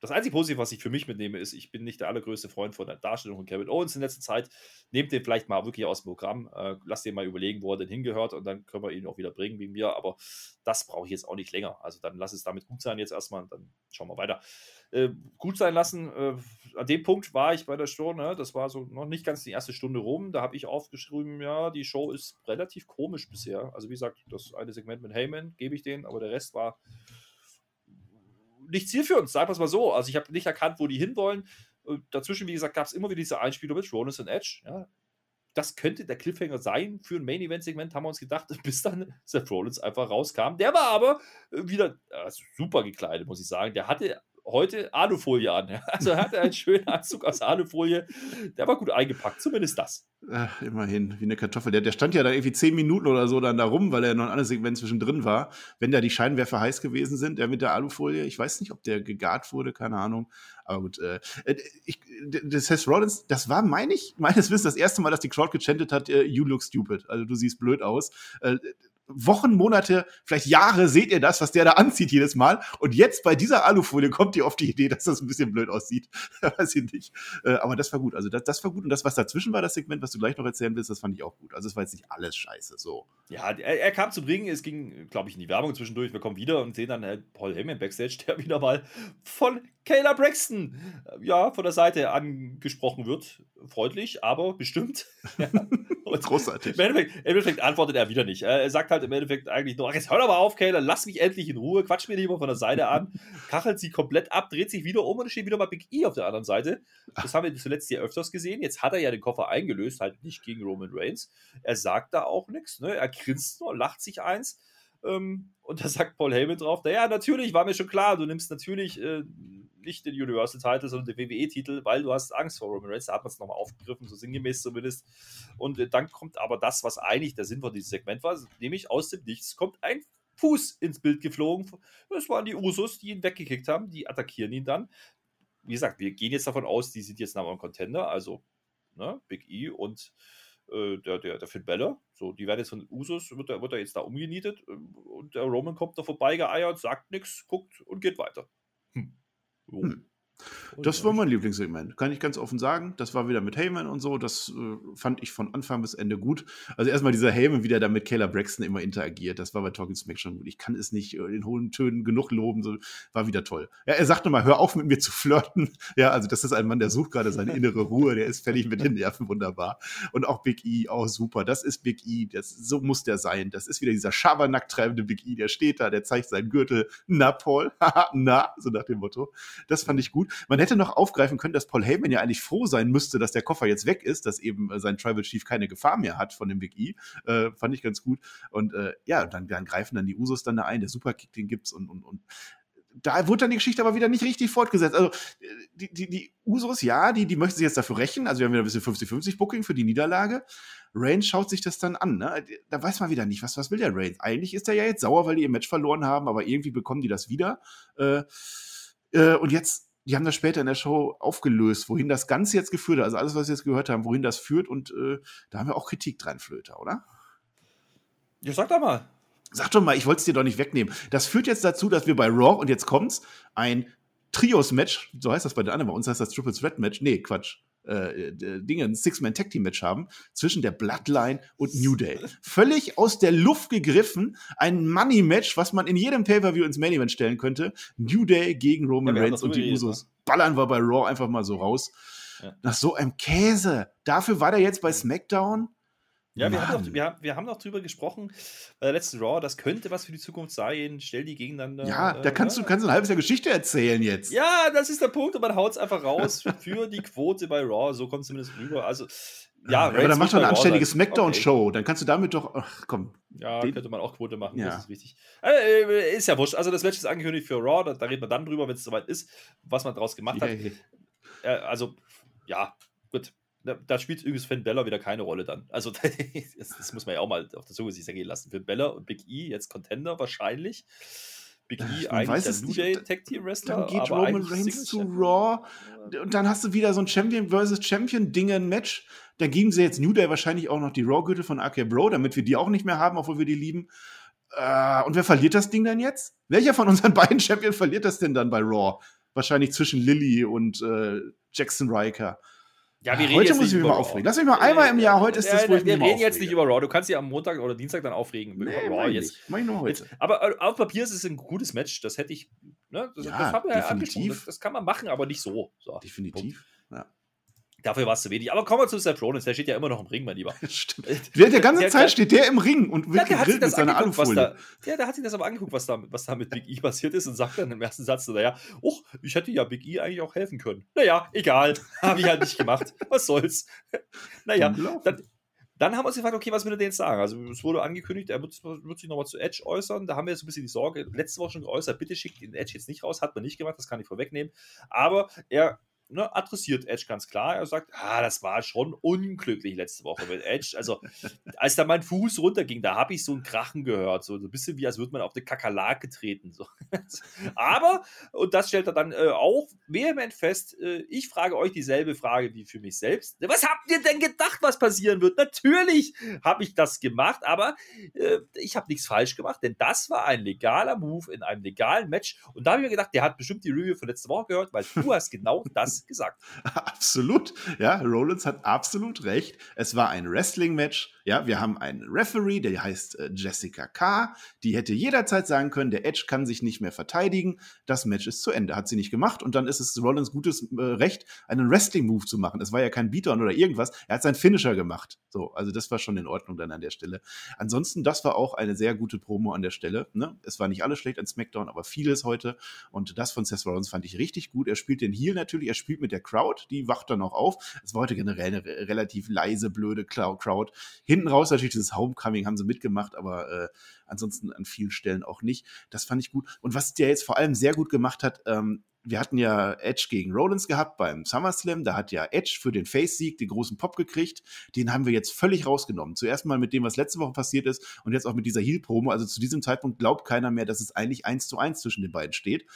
das einzige Positive, was ich für mich mitnehme, ist, ich bin nicht der allergrößte Freund von der Darstellung von Kevin Owens in letzter Zeit. Nehmt den vielleicht mal wirklich aus dem Programm, äh, lasst den mal überlegen, wo er denn hingehört und dann können wir ihn auch wieder bringen wie mir. Aber das brauche ich jetzt auch nicht länger. Also dann lass es damit gut sein jetzt erstmal und dann schauen wir weiter. Äh, gut sein lassen, äh, an dem Punkt war ich bei der Show, ne? das war so noch nicht ganz die erste Stunde rum. Da habe ich aufgeschrieben, ja, die Show ist relativ komisch bisher. Also wie gesagt, das eine Segment mit Heyman gebe ich den, aber der Rest war nicht zielführend, sagen wir es mal so. Also ich habe nicht erkannt, wo die hinwollen. Dazwischen, wie gesagt, gab es immer wieder diese Einspieler mit Rollins und Edge. Ja. Das könnte der Cliffhanger sein für ein Main-Event-Segment, haben wir uns gedacht, bis dann Seth Rollins einfach rauskam. Der war aber wieder also super gekleidet, muss ich sagen. Der hatte heute Alufolie an. Also er hatte einen schönen Anzug aus Alufolie. Der war gut eingepackt, zumindest das. Ach, immerhin, wie eine Kartoffel. Der, der stand ja da irgendwie zehn Minuten oder so dann da rum, weil er noch ein anderes Segment zwischendrin war. Wenn da die Scheinwerfer heiß gewesen sind, der mit der Alufolie, ich weiß nicht, ob der gegart wurde, keine Ahnung. Aber gut, äh, äh ich, das Seth Rollins, das war, meine ich, meines Wissens das erste Mal, dass die Crowd gechantet hat, äh, you look stupid. Also du siehst blöd aus. Äh, Wochen, Monate, vielleicht Jahre seht ihr das, was der da anzieht jedes Mal. Und jetzt bei dieser Alufolie kommt ihr auf die Idee, dass das ein bisschen blöd aussieht. Weiß ich nicht. Äh, aber das war gut. Also das, das war gut. Und das, was dazwischen war, das Segment, was du gleich noch erzählen willst, das fand ich auch gut. Also es war jetzt nicht alles scheiße. So. Ja, er, er kam zum Ringen. Es ging, glaube ich, in die Werbung zwischendurch. Wir kommen wieder und sehen dann halt Paul Heyman Backstage, der wieder mal von Kayla Braxton ja, von der Seite angesprochen wird. Freundlich, aber bestimmt. Ja. Großartig. Im Endeffekt, Im Endeffekt, antwortet er wieder nicht. Er sagt halt im Endeffekt eigentlich nur: Jetzt hör doch mal auf, Kayla, lass mich endlich in Ruhe, quatsch mir nicht mal von der Seite an, kachelt sie komplett ab, dreht sich wieder um und steht wieder mal Big E auf der anderen Seite. Das haben wir zuletzt hier öfters gesehen. Jetzt hat er ja den Koffer eingelöst, halt nicht gegen Roman Reigns. Er sagt da auch nichts. Ne? Er grinst nur, lacht sich eins. Ähm, und da sagt Paul Heyman drauf: Naja, natürlich, war mir schon klar, du nimmst natürlich. Äh, nicht den Universal-Titel, sondern den WWE-Titel, weil du hast Angst vor Roman Reigns. Da hat man es nochmal aufgegriffen, so sinngemäß zumindest. Und äh, dann kommt aber das, was eigentlich der Sinn von diesem Segment war, nämlich aus dem Nichts kommt ein Fuß ins Bild geflogen. Das waren die Usos, die ihn weggekickt haben. Die attackieren ihn dann. Wie gesagt, wir gehen jetzt davon aus, die sind jetzt nach einem Contender, also ne, Big E und äh, der, der, der Finn Balor. So, die werden jetzt von Usos, wird er, wird er jetzt da umgenietet ähm, und der Roman kommt da vorbei geeiert, sagt nichts, guckt und geht weiter. Hm. Hm. Das war mein Lieblingssegment, kann ich ganz offen sagen. Das war wieder mit Heyman und so. Das äh, fand ich von Anfang bis Ende gut. Also erstmal dieser Heyman, wie der da mit Kayla Braxton immer interagiert. Das war bei Talking Smack schon gut. Ich kann es nicht in hohen Tönen genug loben. So, war wieder toll. Ja, er sagt nochmal, hör auf mit mir zu flirten. Ja, also das ist ein Mann, der sucht gerade seine innere Ruhe. Der ist fertig mit den Nerven, wunderbar. Und auch Big E, auch super. Das ist Big E. Das, so muss der sein. Das ist wieder dieser Schabernack treibende Big E. Der steht da, der zeigt seinen Gürtel. Na, Paul. na, so nach dem Motto. Das fand ich gut. Man hätte noch aufgreifen können, dass Paul Heyman ja eigentlich froh sein müsste, dass der Koffer jetzt weg ist, dass eben äh, sein Tribal Chief keine Gefahr mehr hat von dem Big E. Äh, fand ich ganz gut. Und äh, ja, dann, dann, greifen dann die Usos dann da ein, der Superkick, den gibt's und, und, und da wurde dann die Geschichte aber wieder nicht richtig fortgesetzt. Also die, die, die Usos, ja, die, die möchten sich jetzt dafür rächen. Also wir haben wieder ein bisschen 50-50-Booking für die Niederlage. Reigns schaut sich das dann an. Ne? Da weiß man wieder nicht, was, was will der Reigns. Eigentlich ist er ja jetzt sauer, weil die ihr Match verloren haben, aber irgendwie bekommen die das wieder. Äh, äh, und jetzt die haben das später in der Show aufgelöst, wohin das Ganze jetzt geführt hat. Also alles, was wir jetzt gehört haben, wohin das führt. Und äh, da haben wir auch Kritik dran, Flöter, oder? Ja, sag doch mal. Sag doch mal, ich wollte es dir doch nicht wegnehmen. Das führt jetzt dazu, dass wir bei Raw, und jetzt kommt's, ein Trios-Match, so heißt das bei den anderen, bei uns heißt das Triple Threat Match. Nee, Quatsch äh, Dinge, ein Six-Man-Tag-Team-Match haben zwischen der Bloodline und New Day. Völlig aus der Luft gegriffen, ein Money-Match, was man in jedem Pay-Per-View ins Main-Event stellen könnte. New Day gegen Roman ja, Reigns und die Usos. Ne? Ballern wir bei Raw einfach mal so raus. Ja. Nach so einem Käse. Dafür war der jetzt bei SmackDown. Ja, wir haben, noch, wir, haben, wir haben noch drüber gesprochen bei der letzten Raw, das könnte was für die Zukunft sein. Stell die gegeneinander. Ja, da kannst äh, du kannst ein halbes Jahr Geschichte erzählen jetzt. Ja, das ist der Punkt und man haut es einfach raus für die Quote bei Raw. So kommt es zumindest rüber. Also, ja, aber dann mach doch eine anständige Smackdown-Show. Okay. Dann kannst du damit doch. Ach, komm. Ja, den, könnte man auch Quote machen. Ja. Das ist wichtig. Äh, äh, ist ja wurscht. Also, das Match ist angekündigt für Raw. Da, da reden wir dann drüber, wenn es soweit ist, was man daraus gemacht hat. Yeah. Äh, also, ja, gut da, da spielt übrigens Finn Bella wieder keine Rolle dann. Also, das, das, muss man ja auch mal auf der Zunge sich ergehen lassen. Finn Bella und Big E, jetzt Contender wahrscheinlich. Big E eigentlich der New Day Tag Team Wrestler. Dann geht Roman Reigns zu Raw und dann hast du wieder so ein Champion versus Champion Ding ein Match. Da geben sie jetzt New Day wahrscheinlich auch noch die Raw-Gürtel von AK Bro, damit wir die auch nicht mehr haben, obwohl wir die lieben. Äh, und wer verliert das Ding dann jetzt? Welcher von unseren beiden Champions verliert das denn dann bei Raw? Wahrscheinlich zwischen Lilly und äh, Jackson Riker. Ja, wir reden heute muss ich mich mal aufregen. Lass mich mal einmal im Jahr, heute ist das, wo ich Wir reden jetzt nicht über Raw. Du kannst dich am Montag oder Dienstag dann aufregen. Nee, über Raw jetzt. Mach ich nur heute. aber äh, auf Papier ist es ein gutes Match. Das hätte ich. Ne, das, ja, das haben wir ja angesprochen. Das, das, kann man machen, aber nicht so. so. Definitiv. Ja. Dafür war es zu wenig. Aber kommen wir zu Seth Rollins. Der steht ja immer noch im Ring, mein Lieber. Stimmt. Der, der ganze der, Zeit steht der im Ring und wird ja, gegrillt mit seiner Alufolie. Da, ja, der hat sich das aber angeguckt, was da, was da mit Big E passiert ist und sagt dann im ersten Satz, naja, oh, ich hätte ja Big E eigentlich auch helfen können. Naja, egal. Habe ich halt nicht gemacht. Was soll's. naja, dann, dann haben wir uns gefragt, okay, was will er denn jetzt sagen? Also es wurde angekündigt, er wird, wird sich nochmal zu Edge äußern. Da haben wir jetzt ein bisschen die Sorge, letzte Woche schon geäußert, bitte schickt den Edge jetzt nicht raus. Hat man nicht gemacht, das kann ich vorwegnehmen. Aber er ne, adressiert Edge ganz klar. Er sagt, ah, das war schon unglücklich letzte Woche mit Edge. Also, als da mein Fuß runterging, da habe ich so ein Krachen gehört. So, so ein bisschen wie, als würde man auf eine Kakerlake treten. So. Aber, und das stellt er dann äh, auch vehement fest, äh, ich frage euch dieselbe Frage wie für mich selbst. Was habt ihr denn gedacht, was passieren wird? Natürlich habe ich das gemacht, aber äh, ich habe nichts falsch gemacht, denn das war ein legaler Move in einem legalen Match. Und da habe ich mir gedacht, der hat bestimmt die Review von letzter Woche gehört, weil du hast genau das gesagt. Absolut. Ja, Rollins hat absolut recht. Es war ein Wrestling-Match. Ja, wir haben einen Referee, der heißt äh, Jessica K. Die hätte jederzeit sagen können, der Edge kann sich nicht mehr verteidigen. Das Match ist zu Ende. Hat sie nicht gemacht. Und dann ist es Rollins gutes äh, Recht, einen Wrestling-Move zu machen. Es war ja kein Beatdown oder irgendwas. Er hat seinen Finisher gemacht. So, also das war schon in Ordnung dann an der Stelle. Ansonsten, das war auch eine sehr gute Promo an der Stelle. Ne? Es war nicht alles schlecht an SmackDown, aber vieles heute. Und das von Seth Rollins fand ich richtig gut. Er spielt den Heel natürlich. Er spielt mit der Crowd, die wacht dann auch auf. Es war heute generell eine relativ leise, blöde Crowd. Hinten raus natürlich dieses Homecoming haben sie mitgemacht, aber äh, ansonsten an vielen Stellen auch nicht. Das fand ich gut. Und was der jetzt vor allem sehr gut gemacht hat, ähm, wir hatten ja Edge gegen Rollins gehabt beim SummerSlam. Da hat ja Edge für den Face-Sieg den großen Pop gekriegt. Den haben wir jetzt völlig rausgenommen. Zuerst mal mit dem, was letzte Woche passiert ist und jetzt auch mit dieser Heel-Promo. Also zu diesem Zeitpunkt glaubt keiner mehr, dass es eigentlich eins zu eins zwischen den beiden steht.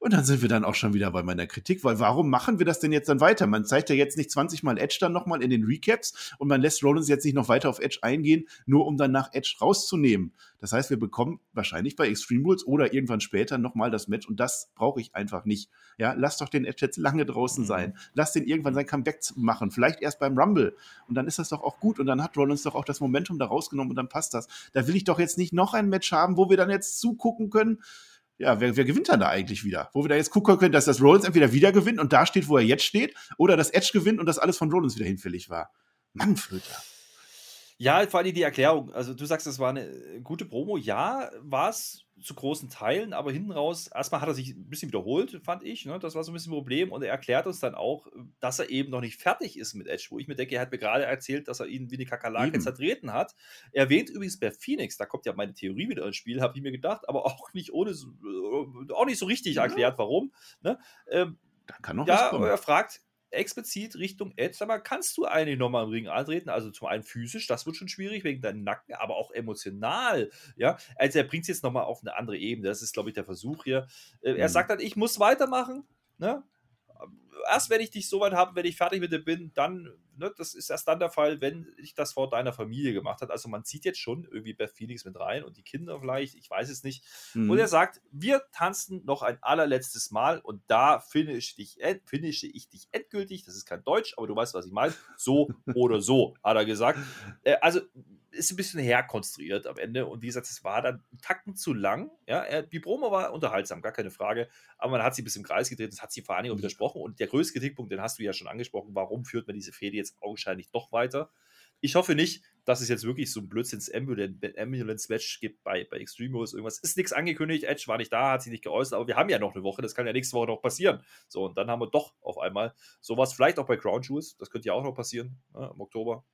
Und dann sind wir dann auch schon wieder bei meiner Kritik, weil warum machen wir das denn jetzt dann weiter? Man zeigt ja jetzt nicht 20 Mal Edge dann nochmal in den Recaps und man lässt Rollins jetzt nicht noch weiter auf Edge eingehen, nur um dann nach Edge rauszunehmen. Das heißt, wir bekommen wahrscheinlich bei Extreme Rules oder irgendwann später nochmal das Match und das brauche ich einfach nicht. Ja, lass doch den Edge jetzt lange draußen mhm. sein. Lass den irgendwann sein Comeback machen. Vielleicht erst beim Rumble. Und dann ist das doch auch gut und dann hat Rollins doch auch das Momentum da rausgenommen und dann passt das. Da will ich doch jetzt nicht noch ein Match haben, wo wir dann jetzt zugucken können ja, wer, wer gewinnt dann da eigentlich wieder? Wo wir da jetzt gucken können, dass das Rollins entweder wieder gewinnt und da steht, wo er jetzt steht, oder dass Edge gewinnt und das alles von Rollins wieder hinfällig war. Mann, Flöter. Ja, vor allem die Erklärung. Also, du sagst, das war eine gute Promo. Ja, war es zu großen Teilen, aber hinten raus, erstmal hat er sich ein bisschen wiederholt, fand ich. Ne? Das war so ein bisschen ein Problem. Und er erklärt uns dann auch, dass er eben noch nicht fertig ist mit Edge, wo ich mir denke, er hat mir gerade erzählt, dass er ihn wie eine Kakerlake eben. zertreten hat. Er erwähnt übrigens bei Phoenix, da kommt ja meine Theorie wieder ins Spiel, habe ich mir gedacht, aber auch nicht ohne, auch nicht so richtig ja. erklärt, warum. Ne? Ähm, da kann noch ja, was kommen. Er fragt, explizit Richtung Edge, aber kannst du eigentlich nochmal im Ring antreten? Also zum einen physisch, das wird schon schwierig wegen deinem Nacken, aber auch emotional. Ja, also er bringt es jetzt nochmal auf eine andere Ebene. Das ist, glaube ich, der Versuch hier. Äh, er mhm. sagt dann, ich muss weitermachen. Ne? Erst wenn ich dich so weit habe, wenn ich fertig mit dir bin, dann, ne, das ist erst dann der Fall, wenn ich das vor deiner Familie gemacht habe. Also man zieht jetzt schon irgendwie Beth Phoenix mit rein und die Kinder vielleicht, ich weiß es nicht. Mhm. Und er sagt, wir tanzen noch ein allerletztes Mal und da finish dich, finische ich dich endgültig. Das ist kein Deutsch, aber du weißt, was ich meine. So oder so, hat er gesagt. Äh, also ist ein bisschen herkonstruiert am Ende. Und wie gesagt, es war dann einen Tacken zu lang. Ja, die Promo war unterhaltsam, gar keine Frage. Aber man hat sie bis im Kreis gedreht, das hat sie vor allen Dingen auch widersprochen. Und der größte Kritikpunkt, den hast du ja schon angesprochen, warum führt man diese Fehde jetzt augenscheinlich doch weiter? Ich hoffe nicht, dass es jetzt wirklich so ein Blödsinns-Ambulance-Match gibt bei, bei Extreme Rules, irgendwas. Ist nichts angekündigt, Edge war nicht da, hat sich nicht geäußert, aber wir haben ja noch eine Woche, das kann ja nächste Woche noch passieren. So, und dann haben wir doch auf einmal sowas, vielleicht auch bei Crown Jewels, das könnte ja auch noch passieren, ne, im Oktober.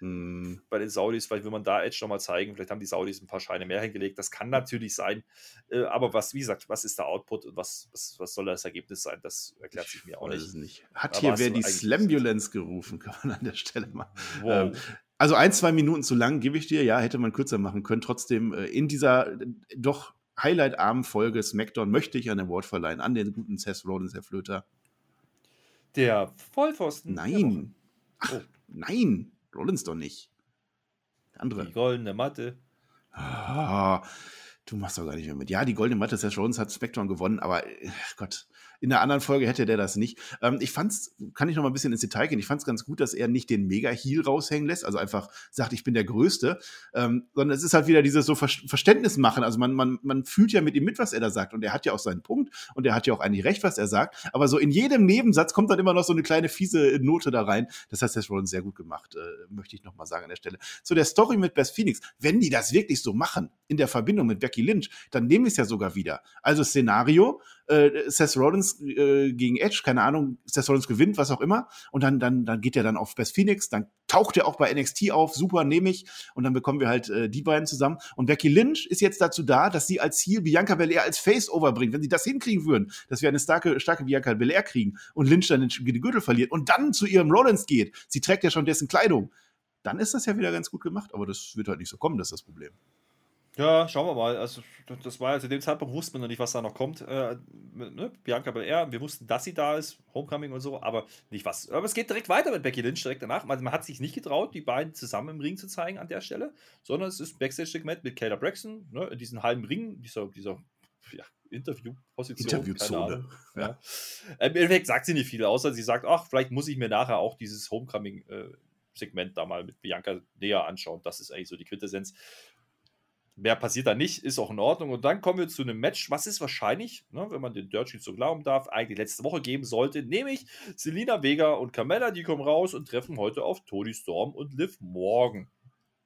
Hm. Bei den Saudis, vielleicht will man da Edge nochmal zeigen, vielleicht haben die Saudis ein paar Scheine mehr hingelegt, das kann natürlich sein, äh, aber was, wie gesagt, was ist der Output und was, was, was soll das Ergebnis sein, das erklärt sich mir auch nicht. nicht. Hat aber hier wer die Slambulance gerufen, kann man an der Stelle mal. Wow. Ähm, also ein, zwei Minuten zu lang, gebe ich dir. Ja, hätte man kürzer machen können. Trotzdem äh, in dieser äh, doch highlight-armen Folge SmackDown möchte ich einen Award verleihen an den guten Seth Rollins, Herr Flöter. Der Vollpfosten. Nein. Ach, oh. Nein. Rollins doch nicht. Der andere. Die goldene Matte. Ah, du machst doch gar nicht mehr mit. Ja, die goldene Matte, Seth Rollins hat SmackDown gewonnen, aber Gott, in der anderen Folge hätte der das nicht. Ähm, ich fand's, kann ich noch mal ein bisschen ins Detail gehen, ich fand's ganz gut, dass er nicht den Mega-Heal raushängen lässt, also einfach sagt, ich bin der Größte, ähm, sondern es ist halt wieder dieses so Ver Verständnis machen. Also man, man, man fühlt ja mit ihm mit, was er da sagt. Und er hat ja auch seinen Punkt und er hat ja auch eigentlich recht, was er sagt. Aber so in jedem Nebensatz kommt dann immer noch so eine kleine fiese Note da rein. Das heißt, das Rollins sehr gut gemacht, äh, möchte ich noch mal sagen an der Stelle. Zu der Story mit Beth Phoenix, wenn die das wirklich so machen, in der Verbindung mit Becky Lynch, dann nehme ich es ja sogar wieder. Also Szenario, äh, Seth Rollins äh, gegen Edge, keine Ahnung, Seth Rollins gewinnt, was auch immer. Und dann, dann, dann geht er dann auf Beth Phoenix, dann taucht er auch bei NXT auf, super, nehme ich. Und dann bekommen wir halt äh, die beiden zusammen. Und Becky Lynch ist jetzt dazu da, dass sie als Heel Bianca Belair als Face overbringt. Wenn sie das hinkriegen würden, dass wir eine starke, starke Bianca Belair kriegen und Lynch dann den, den Gürtel verliert und dann zu ihrem Rollins geht, sie trägt ja schon dessen Kleidung, dann ist das ja wieder ganz gut gemacht. Aber das wird halt nicht so kommen, das ist das Problem. Ja, schauen wir mal. Also, das war ja zu dem Zeitpunkt, wusste man noch nicht, was da noch kommt. Äh, ne? Bianca Belair, wir wussten, dass sie da ist, Homecoming und so, aber nicht was. Aber es geht direkt weiter mit Becky Lynch direkt danach. Also man hat sich nicht getraut, die beiden zusammen im Ring zu zeigen an der Stelle, sondern es ist ein Backstage-Segment mit Kayla Braxton, ne? in diesem halben Ring, dieser, dieser ja, Interviewposition. Interviewzone. Ja. ja. Im Endeffekt sagt sie nicht viel, außer sie sagt, ach, vielleicht muss ich mir nachher auch dieses Homecoming-Segment äh, da mal mit Bianca näher anschauen. Das ist eigentlich so die Quintessenz. Mehr passiert da nicht, ist auch in Ordnung. Und dann kommen wir zu einem Match, was es wahrscheinlich, ne, wenn man den Dirt Sheet so glauben darf, eigentlich letzte Woche geben sollte, nämlich Selina Vega und Carmella, die kommen raus und treffen heute auf Tony Storm und Liv Morgan.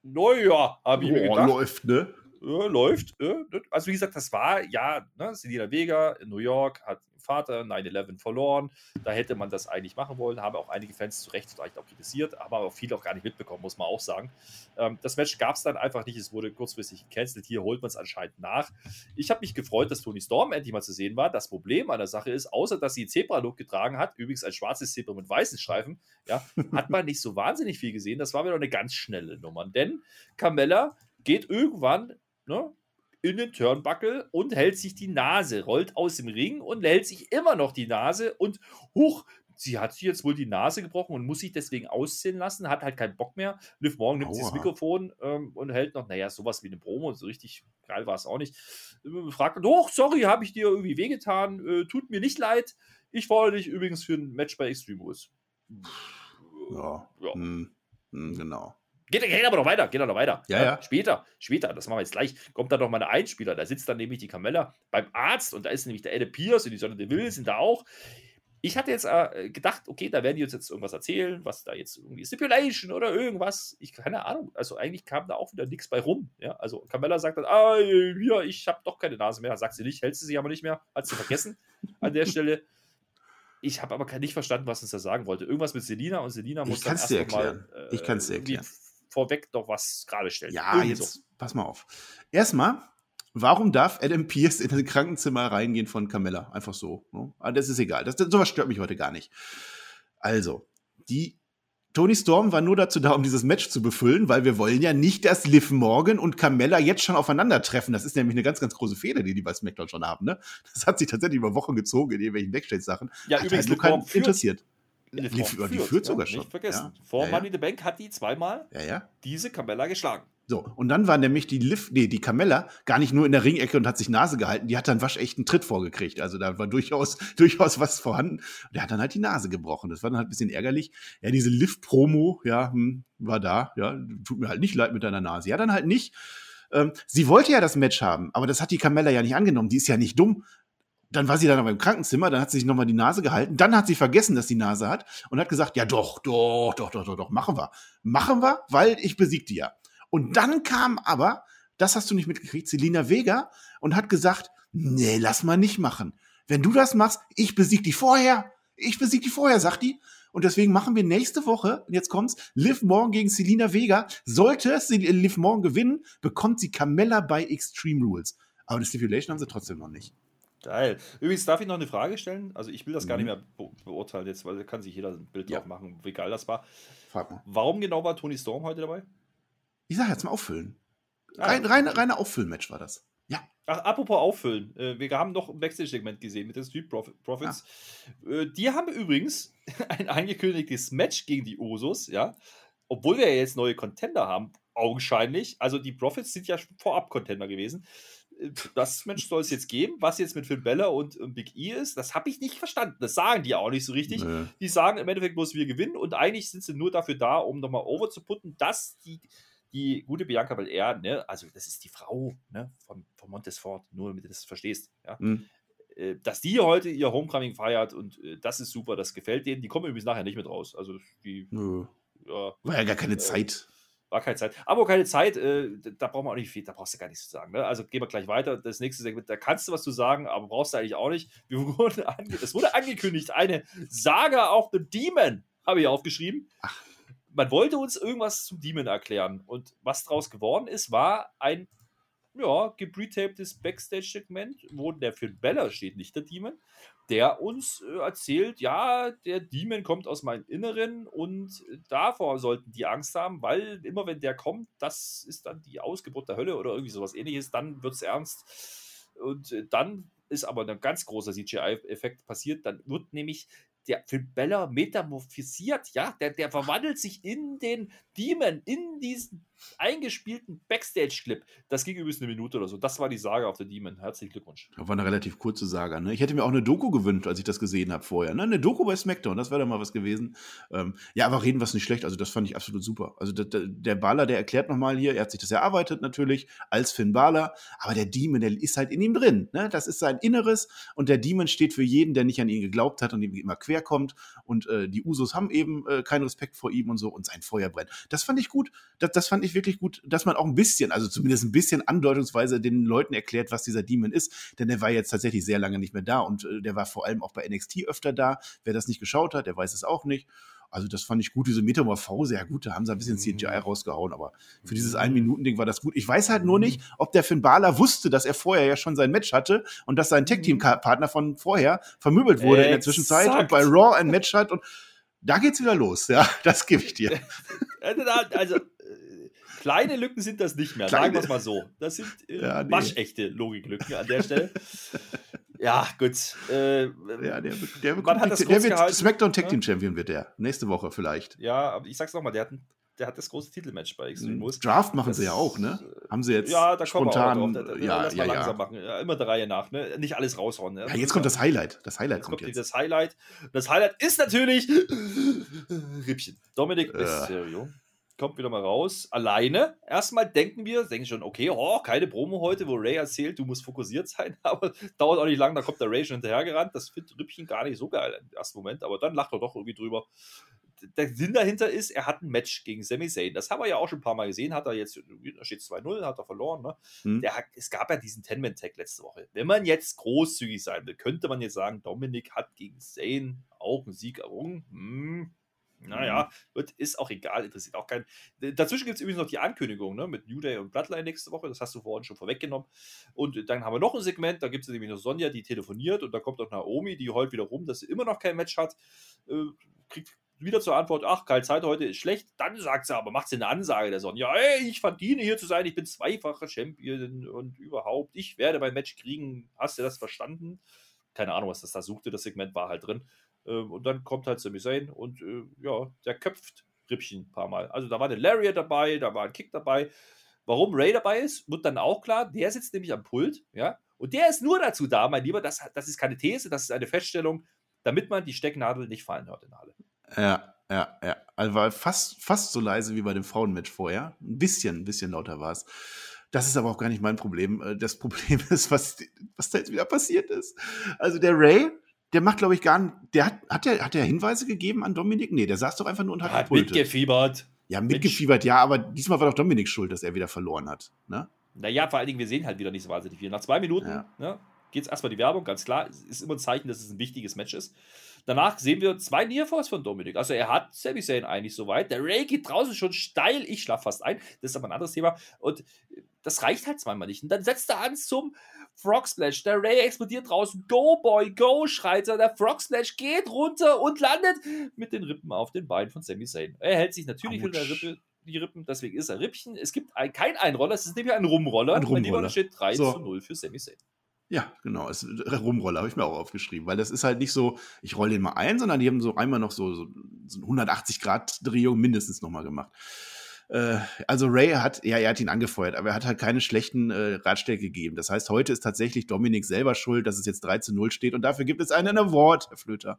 Naja, habe ich oh, mir gedacht. Läuft, ne? Äh, läuft. Äh, also wie gesagt, das war ja, ne, Selina Vega in New York hat Vater 9-11 verloren. Da hätte man das eigentlich machen wollen. Haben auch einige Fans zu Recht vielleicht auch kritisiert, aber auch viele auch gar nicht mitbekommen, muss man auch sagen. Ähm, das Match gab es dann einfach nicht. Es wurde kurzfristig gecancelt. Hier holt man es anscheinend nach. Ich habe mich gefreut, dass Tony Storm endlich mal zu sehen war. Das Problem an der Sache ist, außer dass sie Zebra-Look getragen hat, übrigens ein schwarzes Zebra mit weißen Streifen, ja, hat man nicht so wahnsinnig viel gesehen. Das war wieder eine ganz schnelle Nummer. Denn Carmella geht irgendwann ne, in den Turnbuckle und hält sich die Nase, rollt aus dem Ring und hält sich immer noch die Nase und huch, sie hat sich jetzt wohl die Nase gebrochen und muss sich deswegen ausziehen lassen, hat halt keinen Bock mehr. Liv Morgan nimmt Aua. das Mikrofon ähm, und hält noch, naja, sowas wie eine Promo, so richtig geil war es auch nicht. Äh, fragt, doch, sorry, habe ich dir irgendwie wehgetan, äh, tut mir nicht leid. Ich fordere dich übrigens für ein Match bei Extreme Rules. Ja, ja. Hm, hm, genau. Geht, geht aber noch weiter, geht noch weiter. Ja, ja. Später, später, das machen wir jetzt gleich, kommt dann noch mal ein Einspieler. Da sitzt dann nämlich die Camella beim Arzt und da ist nämlich der Adam Pierce und die Sonne Deville sind da auch. Ich hatte jetzt äh, gedacht, okay, da werden die uns jetzt irgendwas erzählen, was da jetzt irgendwie Stipulation oder irgendwas. Ich keine Ahnung. Also eigentlich kam da auch wieder nichts bei rum. Ja, also Camella sagt dann, ah, hier, ich habe doch keine Nase mehr. Sagt sie nicht, hält sie sich aber nicht mehr, hat sie vergessen an der Stelle. Ich habe aber nicht verstanden, was uns da sagen wollte. Irgendwas mit Selina und Selina muss ich dann erst mal. Äh, ich kann es dir erklären vorweg noch was gerade stellen. Ja, Irgend jetzt pass mal auf. Erstmal, warum darf Adam Pierce in das Krankenzimmer reingehen von Camilla? Einfach so. Ne? Aber das ist egal. Das, das, sowas stört mich heute gar nicht. Also, die Tony Storm war nur dazu da, um dieses Match zu befüllen, weil wir wollen ja nicht, dass Liv Morgan und Carmella jetzt schon aufeinandertreffen. Das ist nämlich eine ganz, ganz große Fehler, die die bei SmackDown schon haben. Ne? Das hat sich tatsächlich über Wochen gezogen in irgendwelchen Backstage-Sachen. Ja, hat übrigens, halt keinen interessiert die, die, führt, die führt sogar ja, schon. Nicht vergessen. Ja. Vor ja, Money the Bank hat die zweimal diese Camella geschlagen. So, und dann war nämlich die Liv, nee, die Camella gar nicht nur in der Ringecke und hat sich Nase gehalten, die hat dann waschechten Tritt vorgekriegt. Also da war durchaus, durchaus was vorhanden. Und der hat dann halt die Nase gebrochen. Das war dann halt ein bisschen ärgerlich. Ja, diese Liv-Promo, ja, hm, war da, ja, tut mir halt nicht leid mit deiner Nase. Ja, dann halt nicht. Ähm, sie wollte ja das Match haben, aber das hat die Camella ja nicht angenommen. Die ist ja nicht dumm dann war sie dann aber im Krankenzimmer, dann hat sie sich nochmal die Nase gehalten, dann hat sie vergessen, dass sie Nase hat und hat gesagt, ja doch, doch, doch, doch, doch, doch, machen wir. Machen wir, weil ich besieg die ja. Und dann kam aber, das hast du nicht mitgekriegt, Selina Vega und hat gesagt, nee, lass mal nicht machen. Wenn du das machst, ich besieg die vorher. Ich besieg die vorher, sagt die. Und deswegen machen wir nächste Woche, jetzt kommt's, Liv Morgan gegen Selina Vega. Sollte Liv Morgan gewinnen, bekommt sie Carmella bei Extreme Rules. Aber eine Stipulation haben sie trotzdem noch nicht. Geil. Übrigens, darf ich noch eine Frage stellen? Also, ich will das gar nicht mhm. mehr be beurteilen jetzt, weil da kann sich jeder ein Bild ja. drauf machen, wie geil das war. Frag mal. Warum genau war Tony Storm heute dabei? Ich sag jetzt mal auffüllen. Ah, rein, rein, reine Auffüllmatch war das. Ja. Ach, apropos auffüllen. Äh, wir haben noch ein Backstage-Segment gesehen mit den Street Profits. Ja. Äh, die haben übrigens ein angekündigtes Match gegen die Usos, ja. Obwohl wir ja jetzt neue Contender haben, augenscheinlich. Also die Profits sind ja vorab Contender gewesen das Mensch soll es jetzt geben. Was jetzt mit Finn Bella und, und Big E ist, das habe ich nicht verstanden. Das sagen die auch nicht so richtig. Nee. Die sagen im Endeffekt bloß, wir gewinnen und eigentlich sind sie nur dafür da, um nochmal over zu putten, dass die, die gute Bianca Belair, ne, also das ist die Frau ne, von, von Montesfort, nur damit du das verstehst, ja. Mhm. Dass die heute ihr Homecoming feiert und äh, das ist super, das gefällt denen. Die kommen übrigens nachher nicht mit raus. Also die. Ja, War ja gar keine äh, Zeit war keine Zeit. Aber keine Zeit, äh, da brauchen wir auch nicht viel, da brauchst du gar nichts zu sagen. Ne? Also gehen wir gleich weiter. Das nächste Segment, da kannst du was zu sagen, aber brauchst du eigentlich auch nicht. Wir wurden es wurde angekündigt, eine Saga auf the Demon, habe ich aufgeschrieben. Ach. Man wollte uns irgendwas zum Demon erklären. Und was daraus geworden ist, war ein ja, gebretaptes Backstage-Segment, wo der Finn Bella steht, nicht der Demon, der uns äh, erzählt, ja, der Demon kommt aus meinem Inneren und davor sollten die Angst haben, weil immer wenn der kommt, das ist dann die Ausgeburt der Hölle oder irgendwie sowas ähnliches, dann wird es ernst. Und äh, dann ist aber ein ganz großer CGI-Effekt passiert, dann wird nämlich der Finn Bella metamorphisiert, ja, der, der verwandelt sich in den Demon, in diesen eingespielten Backstage-Clip. Das ging übrigens eine Minute oder so. Das war die Sage auf der Demon. Herzlichen Glückwunsch. Das war eine relativ kurze Sage. Ne? Ich hätte mir auch eine Doku gewünscht, als ich das gesehen habe vorher. Ne? Eine Doku bei SmackDown, das wäre doch mal was gewesen. Ähm, ja, aber reden wir es nicht schlecht. Also, das fand ich absolut super. Also, der, der Baller, der erklärt nochmal hier, er hat sich das erarbeitet natürlich als Finn Balor. Aber der Demon, der ist halt in ihm drin. Ne? Das ist sein Inneres. Und der Demon steht für jeden, der nicht an ihn geglaubt hat und ihm immer quer kommt. Und äh, die Usos haben eben äh, keinen Respekt vor ihm und so. Und sein Feuer brennt. Das fand ich gut. Das, das fand ich wirklich gut, dass man auch ein bisschen, also zumindest ein bisschen andeutungsweise den Leuten erklärt, was dieser Demon ist. Denn der war jetzt tatsächlich sehr lange nicht mehr da und äh, der war vor allem auch bei NXT öfter da. Wer das nicht geschaut hat, der weiß es auch nicht. Also das fand ich gut, diese Metamorphose, ja gut, da haben sie ein bisschen CGI mhm. rausgehauen, aber für dieses Ein-Minuten-Ding war das gut. Ich weiß halt nur mhm. nicht, ob der Finn Balor wusste, dass er vorher ja schon sein Match hatte und dass sein Tag-Team-Partner von vorher vermöbelt wurde Exakt. in der Zwischenzeit und bei Raw ein Match hat und da geht's wieder los, ja, das gebe ich dir. also Kleine Lücken sind das nicht mehr, Kleine. sagen wir es mal so. Das sind äh, ja, nee. waschechte Logiklücken an der Stelle. ja, gut. Äh, ja, der, der, man hat das der wird gehalten, SmackDown Tag Team? Champion wird der. Nächste Woche vielleicht. Ja, aber ich sag's nochmal, der hat, der hat das große Titelmatch bei Extreme Rules. Draft machen das, sie ja auch, ne? Haben sie jetzt ja, da spontan. Kommen wir auch drauf. Da, ja, ja, langsam machen. Ja, immer der Reihe nach, ne? Nicht alles raushauen. Ne? Ja, jetzt kommt das Highlight. Das Highlight jetzt kommt, kommt jetzt. Das Highlight. Das Highlight ist natürlich Rippchen. Dominik Mysterio kommt wieder mal raus, alleine. Erstmal denken wir, denken schon, okay, oh, keine Promo heute, wo Ray erzählt, du musst fokussiert sein, aber dauert auch nicht lang, da kommt der Ray schon hinterhergerannt. Das findet Rippchen gar nicht so geil im ersten Moment, aber dann lacht er doch irgendwie drüber. Der Sinn dahinter ist, er hat ein Match gegen Sami Zayn. Das haben wir ja auch schon ein paar Mal gesehen. Hat er jetzt, da steht 2-0, hat er verloren. Ne? Hm. Der hat, es gab ja diesen Ten-Man-Tag letzte Woche. Wenn man jetzt großzügig sein will, könnte man jetzt sagen, Dominik hat gegen Zayn auch einen Sieg errungen. Hm, naja, mhm. wird, ist auch egal, interessiert auch keinen. Dazwischen gibt es übrigens noch die Ankündigung ne, mit New Day und Bloodline nächste Woche. Das hast du vorhin schon vorweggenommen. Und dann haben wir noch ein Segment, da gibt es nämlich noch Sonja, die telefoniert und da kommt auch Naomi, die heult wieder rum, dass sie immer noch kein Match hat. Äh, kriegt wieder zur Antwort, ach, Karl Zeit heute ist schlecht. Dann sagt sie aber, macht sie eine Ansage der Sonja, ey, ich verdiene hier zu sein, ich bin zweifacher Champion und überhaupt, ich werde mein Match kriegen. Hast du das verstanden? Keine Ahnung, was das da suchte, das Segment war halt drin. Ähm, und dann kommt halt Sami Zayn und äh, ja, der köpft Rippchen ein paar Mal. Also da war eine Lariat dabei, da war ein Kick dabei. Warum Ray dabei ist, wird dann auch klar. Der sitzt nämlich am Pult, ja, und der ist nur dazu da, mein Lieber, das, das ist keine These, das ist eine Feststellung, damit man die Stecknadel nicht fallen hört in der Halle. Ja, ja, ja. Also war fast, fast so leise wie bei dem Frauenmatch vorher. Ein bisschen, ein bisschen lauter war es. Das ist aber auch gar nicht mein Problem. Äh, das Problem ist, was, was da jetzt wieder passiert ist. Also der Ray, der macht, glaube ich, gar nicht. Der hat, hat der, hat der Hinweise gegeben an Dominik? Nee, der saß doch einfach nur und hat, hat mitgefiebert. Ja, mitgefiebert, ja, aber diesmal war doch Dominik schuld, dass er wieder verloren hat. Ne? Naja, vor allen Dingen, wir sehen halt wieder nicht so wahnsinnig viel. Nach zwei Minuten ja. ne, geht es erstmal die Werbung, ganz klar. Ist immer ein Zeichen, dass es ein wichtiges Match ist. Danach sehen wir zwei Nearfalls von Dominik. Also er hat Sami Zayn eigentlich soweit. Der Ray geht draußen schon steil. Ich schlafe fast ein. Das ist aber ein anderes Thema. Und das reicht halt zweimal nicht. Und dann setzt er an zum Frog Splash. Der Ray explodiert draußen. Go, Boy, go, schreit er. Der Frog Splash geht runter und landet mit den Rippen auf den Beinen von Sami Zayn. Er hält sich natürlich mit der Rippe die Rippen, deswegen ist er Rippchen. Es gibt ein, kein Einroller, es ist nämlich ein Rumroller. Ein Rumroller. Mein steht 3 so. zu 0 für Sami Zayn. Ja, genau. Es, Rumroller habe ich mir auch aufgeschrieben, weil das ist halt nicht so, ich rolle den mal ein, sondern die haben so einmal noch so, so, so 180-Grad-Drehung mindestens nochmal gemacht. Äh, also Ray hat, ja, er hat ihn angefeuert, aber er hat halt keine schlechten äh, Ratschläge gegeben. Das heißt, heute ist tatsächlich Dominik selber schuld, dass es jetzt 3 zu 0 steht und dafür gibt es einen Award, Herr Flöter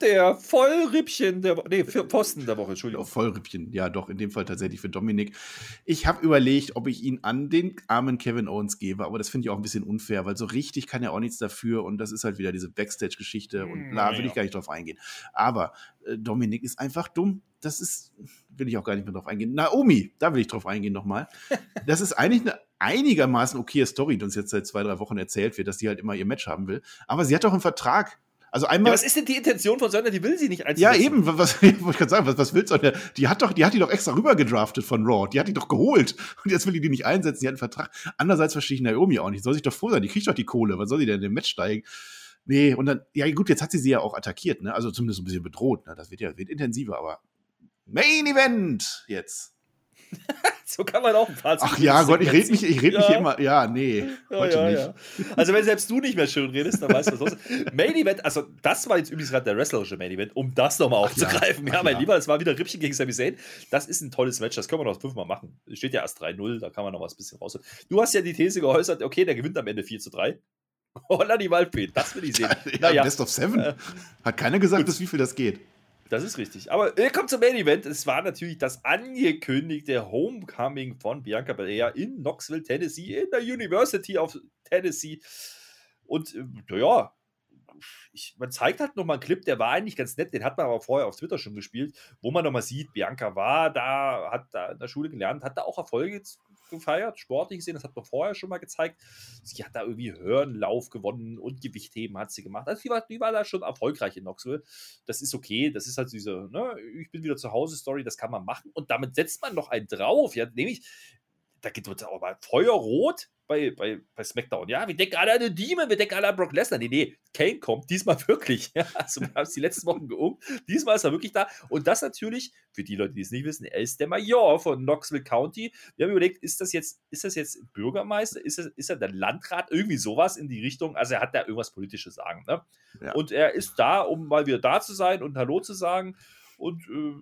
der Vollrippchen der Woche. Nee, für Posten der Woche, Entschuldigung. Vollrippchen, ja, doch, in dem Fall tatsächlich für Dominik. Ich habe überlegt, ob ich ihn an den armen Kevin Owens gebe, aber das finde ich auch ein bisschen unfair, weil so richtig kann er auch nichts dafür und das ist halt wieder diese Backstage-Geschichte und hm, bla, will ich gar nicht drauf eingehen. Aber äh, Dominik ist einfach dumm. Das ist, will ich auch gar nicht mehr drauf eingehen. Naomi, da will ich drauf eingehen nochmal. Das ist eigentlich eine einigermaßen okaye Story, die uns jetzt seit zwei, drei Wochen erzählt wird, dass sie halt immer ihr Match haben will. Aber sie hat doch einen Vertrag also einmal. Ja, was ist denn die Intention von Sonja? Die will sie nicht einsetzen. Ja, eben. Was, wollte ich gerade sagen, was, was will Sonja? Die hat doch, die hat die doch extra rüber gedraftet von Raw. Die hat die doch geholt. Und jetzt will die die nicht einsetzen. Die hat einen Vertrag. Andererseits verstehe ich Naomi auch nicht. Soll sich doch froh sein. Die kriegt doch die Kohle. Was soll sie denn in dem Match steigen? Nee, und dann, ja gut, jetzt hat sie sie ja auch attackiert, ne? Also zumindest ein bisschen bedroht, ne? Das wird ja wird intensiver, aber Main Event jetzt. so kann man auch ein Fazit Ach ja, Gott, ich rede mich, ich red ja. mich immer. Ja, nee, ja, heute ja, nicht. Also, wenn selbst du nicht mehr schön redest, dann weißt du, was los ist. Main Event, also, das war jetzt übrigens gerade der wrestlerische Main Event, um das nochmal aufzugreifen. Ja, mein Lieber, das war wieder Rippchen gegen Sami Zayn. Das ist ein tolles Match, das können wir noch fünfmal machen. Steht ja erst 3-0, da kann man noch was ein bisschen rausholen. Du hast ja die These geäußert, okay, der gewinnt am Ende 4 zu 3. Holla die Waldfee, das will ich sehen. naja. Best of Seven. Äh, Hat keiner gesagt, bis wie viel das geht. Das ist richtig. Aber wir kommen zum Main Event. Es war natürlich das angekündigte Homecoming von Bianca Belair in Knoxville, Tennessee, in der University of Tennessee. Und äh, ja, ich, man zeigt halt nochmal einen Clip, der war eigentlich ganz nett, den hat man aber vorher auf Twitter schon gespielt, wo man nochmal sieht, Bianca war da, hat da in der Schule gelernt, hat da auch Erfolge gefeiert, sportlich gesehen, das hat man vorher schon mal gezeigt. Sie hat da irgendwie Hörnlauf gewonnen und Gewichtheben hat sie gemacht. Also die war, die war da schon erfolgreich in Knoxville. Das ist okay, das ist halt diese, ne, ich bin wieder zu Hause Story, das kann man machen und damit setzt man noch einen drauf, ja, nämlich da geht es mal feuerrot bei, bei, bei SmackDown. Ja, wir denken alle an den Demon, wir denken alle an Brock Lesnar. Nee, nee, Kane kommt diesmal wirklich. Ja, also wir haben es die letzten Wochen geungt. Diesmal ist er wirklich da. Und das natürlich, für die Leute, die es nicht wissen, er ist der Major von Knoxville County. Wir haben überlegt, ist das jetzt, ist das jetzt Bürgermeister? Ist, das, ist er der Landrat? Irgendwie sowas in die Richtung. Also er hat da irgendwas Politisches sagen. Ne? Ja. Und er ist da, um mal wieder da zu sein und Hallo zu sagen. Und äh,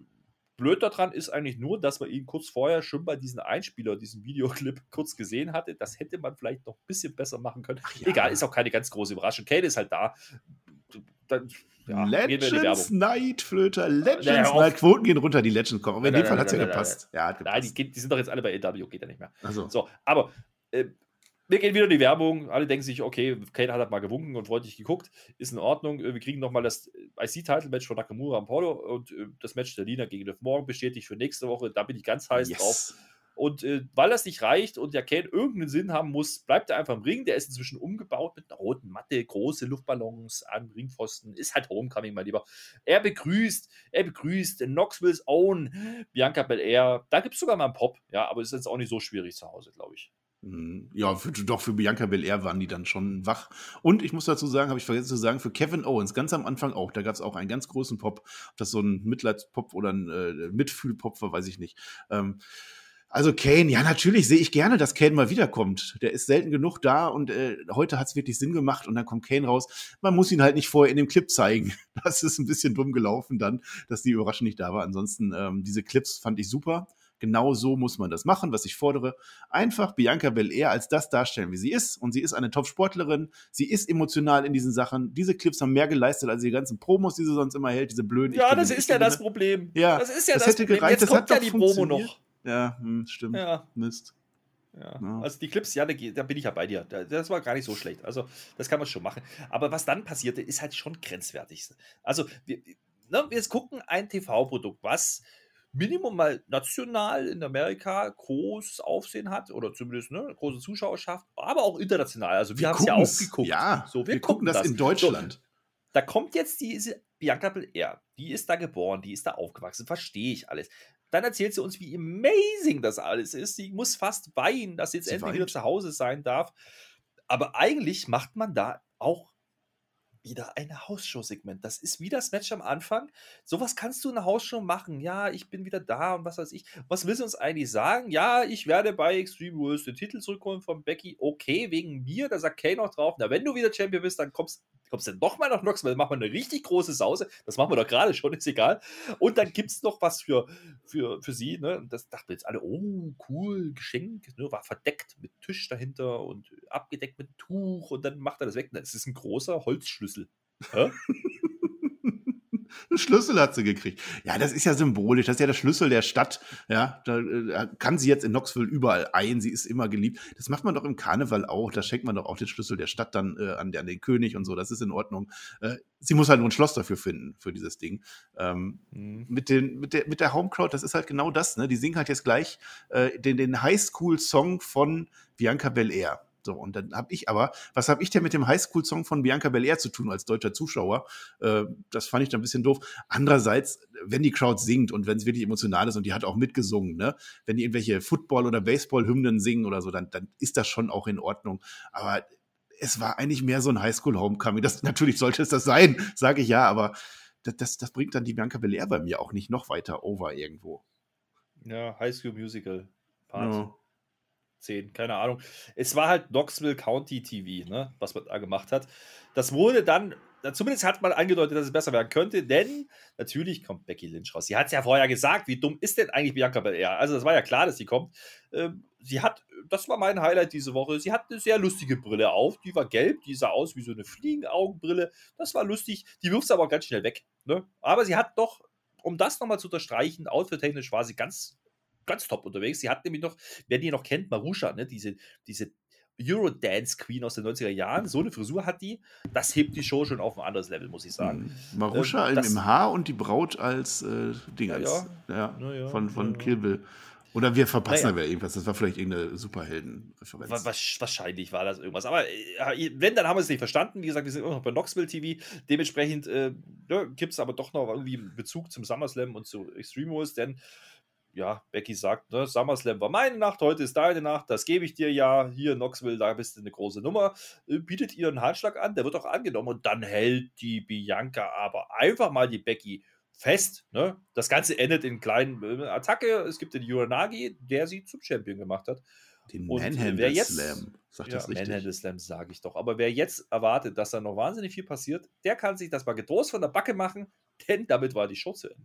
Blöd daran ist eigentlich nur, dass man ihn kurz vorher schon bei diesem Einspieler, diesem Videoclip kurz gesehen hatte. Das hätte man vielleicht noch ein bisschen besser machen können. Ja. Egal, ist auch keine ganz große Überraschung. Kate ist halt da. Dann, ja, Legends Night, Flöter, Legends naja, Night. Quoten gehen runter, die Legends kommen. Aber in dem Fall hat es ja gepasst. Nein, die, die, sind doch jetzt alle bei AW, geht ja nicht mehr. So. so. aber äh, wir gehen wieder in die Werbung. Alle denken sich, okay, Kane hat halt mal gewunken und freundlich geguckt. Ist in Ordnung. Wir kriegen nochmal das IC-Title-Match von Nakamura und Paulo und äh, das Match der Lina gegen Liv Morgan bestätigt für nächste Woche. Da bin ich ganz heiß yes. drauf. Und äh, weil das nicht reicht und der Kane irgendeinen Sinn haben muss, bleibt er einfach im Ring. Der ist inzwischen umgebaut mit einer roten Matte, große Luftballons an Ringpfosten. Ist halt Homecoming, mein Lieber. Er begrüßt, er begrüßt Knoxville's Own Bianca Belair. Da gibt es sogar mal einen Pop. Ja, aber ist jetzt auch nicht so schwierig zu Hause, glaube ich. Mhm. Ja, für, doch für Bianca Belair waren die dann schon wach. Und ich muss dazu sagen, habe ich vergessen zu sagen, für Kevin Owens, ganz am Anfang auch, da gab es auch einen ganz großen Pop. Ob das so ein Mitleidspop oder ein äh, Mitfühlpop war, weiß ich nicht. Ähm, also Kane, ja, natürlich sehe ich gerne, dass Kane mal wiederkommt. Der ist selten genug da und äh, heute hat es wirklich Sinn gemacht und dann kommt Kane raus. Man muss ihn halt nicht vorher in dem Clip zeigen. Das ist ein bisschen dumm gelaufen dann, dass die Überraschung nicht da war. Ansonsten, ähm, diese Clips fand ich super. Genau so muss man das machen, was ich fordere. Einfach Bianca Belair als das darstellen, wie sie ist. Und sie ist eine Top-Sportlerin. Sie ist emotional in diesen Sachen. Diese Clips haben mehr geleistet als die ganzen Promos, die sie sonst immer hält, diese blöden. Ja, das ist ja das Problem. Ja, das ist ja das, das hätte Problem. gereicht. Jetzt das kommt ja die Promo noch. Ja, hm, stimmt. Ja. Mist. Ja. Ja. Also die Clips, ja, da, da, bin ich ja bei dir. Das war gar nicht so schlecht. Also das kann man schon machen. Aber was dann passierte, ist halt schon grenzwertig. Also wir, ne, wir gucken ein TV-Produkt, was Minimum mal national in Amerika großes Aufsehen hat oder zumindest eine große Zuschauerschaft, aber auch international. Also wir, wir haben es ja auch geguckt. Ja, so, wir, wir gucken, gucken das, das, in Deutschland. So, da kommt jetzt diese Bianca Belair, die ist da geboren, die ist da aufgewachsen, verstehe ich alles. Dann erzählt sie uns, wie amazing das alles ist. Sie muss fast weinen, dass sie jetzt sie endlich weint. wieder zu Hause sein darf. Aber eigentlich macht man da auch wieder ein Hausshow-Segment. Das ist wie das Match am Anfang. Sowas kannst du in einer Hausshow machen. Ja, ich bin wieder da und was weiß ich. Was will sie uns eigentlich sagen? Ja, ich werde bei Extreme Rules den Titel zurückholen von Becky. Okay, wegen mir, da sagt Kay noch drauf. Na, wenn du wieder Champion bist, dann kommst kommst du nochmal nach Knoxville, machen wir eine richtig große Sause. Das machen wir doch gerade schon, ist egal. Und dann gibt es noch was für, für, für sie. Ne? Und das dachten jetzt alle, oh, cool, Geschenk. Ne? War verdeckt mit Tisch dahinter und abgedeckt mit Tuch. Und dann macht er das weg. Das ist ein großer Holzschlüssel. Einen Schlüssel hat sie gekriegt. Ja, das ist ja symbolisch. Das ist ja der Schlüssel der Stadt. Ja, da äh, kann sie jetzt in Knoxville überall ein. Sie ist immer geliebt. Das macht man doch im Karneval auch. Da schenkt man doch auch den Schlüssel der Stadt dann äh, an, an, den König und so. Das ist in Ordnung. Äh, sie muss halt nur ein Schloss dafür finden, für dieses Ding. Ähm, mhm. mit, den, mit, der, mit der Homecrowd, das ist halt genau das. Ne? Die singen halt jetzt gleich äh, den, den Highschool-Song von Bianca Belair. So, und dann habe ich aber, was habe ich denn mit dem Highschool-Song von Bianca Belair zu tun als deutscher Zuschauer? Äh, das fand ich dann ein bisschen doof. Andererseits, wenn die Crowd singt und wenn es wirklich emotional ist und die hat auch mitgesungen, ne? wenn die irgendwelche Football- oder Baseball-Hymnen singen oder so, dann, dann ist das schon auch in Ordnung. Aber es war eigentlich mehr so ein Highschool-Homecoming. Das, natürlich sollte es das sein, sage ich ja, aber das, das, das bringt dann die Bianca Belair bei mir auch nicht noch weiter over irgendwo. Ja, Highschool Musical. Part. Ja. 10, keine Ahnung. Es war halt Knoxville County TV, ne, was man da gemacht hat. Das wurde dann, zumindest hat man angedeutet, dass es besser werden könnte, denn natürlich kommt Becky Lynch raus. Sie hat es ja vorher gesagt, wie dumm ist denn eigentlich Bianca Belair? Also, das war ja klar, dass sie kommt. Ähm, sie hat, das war mein Highlight diese Woche, sie hat eine sehr lustige Brille auf, die war gelb, die sah aus wie so eine Fliegenaugenbrille. Das war lustig, die wirft sie aber ganz schnell weg. Ne? Aber sie hat doch um das nochmal zu unterstreichen, outfit-technisch war sie ganz ganz top unterwegs. Sie hat nämlich noch, wer die noch kennt, Marusha, ne, diese, diese Eurodance Queen aus den 90er Jahren. So eine Frisur hat die. Das hebt die Show schon auf ein anderes Level, muss ich sagen. Mhm. Marusha ähm, im Haar und die Braut als äh, Ding, als, ja, ja, ja, von, von Kill Bill. Oder wir verpassen naja. aber irgendwas. Das war vielleicht irgendeine Superhelden-Referenz. Wahrscheinlich war das irgendwas. Aber äh, wenn, dann haben wir es nicht verstanden. Wie gesagt, wir sind immer noch bei Knoxville TV. Dementsprechend äh, gibt es aber doch noch irgendwie einen Bezug zum SummerSlam und zu Extreme Rules, denn ja, Becky sagt, ne, SummerSlam war meine Nacht, heute ist deine Nacht, das gebe ich dir ja. Hier, Knoxville, da bist du eine große Nummer. Äh, bietet ihr einen Handschlag an, der wird auch angenommen. Und dann hält die Bianca aber einfach mal die Becky fest. Ne? Das Ganze endet in kleinen äh, Attacke. Es gibt den Uranagi, der sie zum Champion gemacht hat. Den Manhandle Slam, sagt ja, das richtig? Manhandle Slam sage ich doch. Aber wer jetzt erwartet, dass da noch wahnsinnig viel passiert, der kann sich das mal getrost von der Backe machen, denn damit war die Show zu Ende.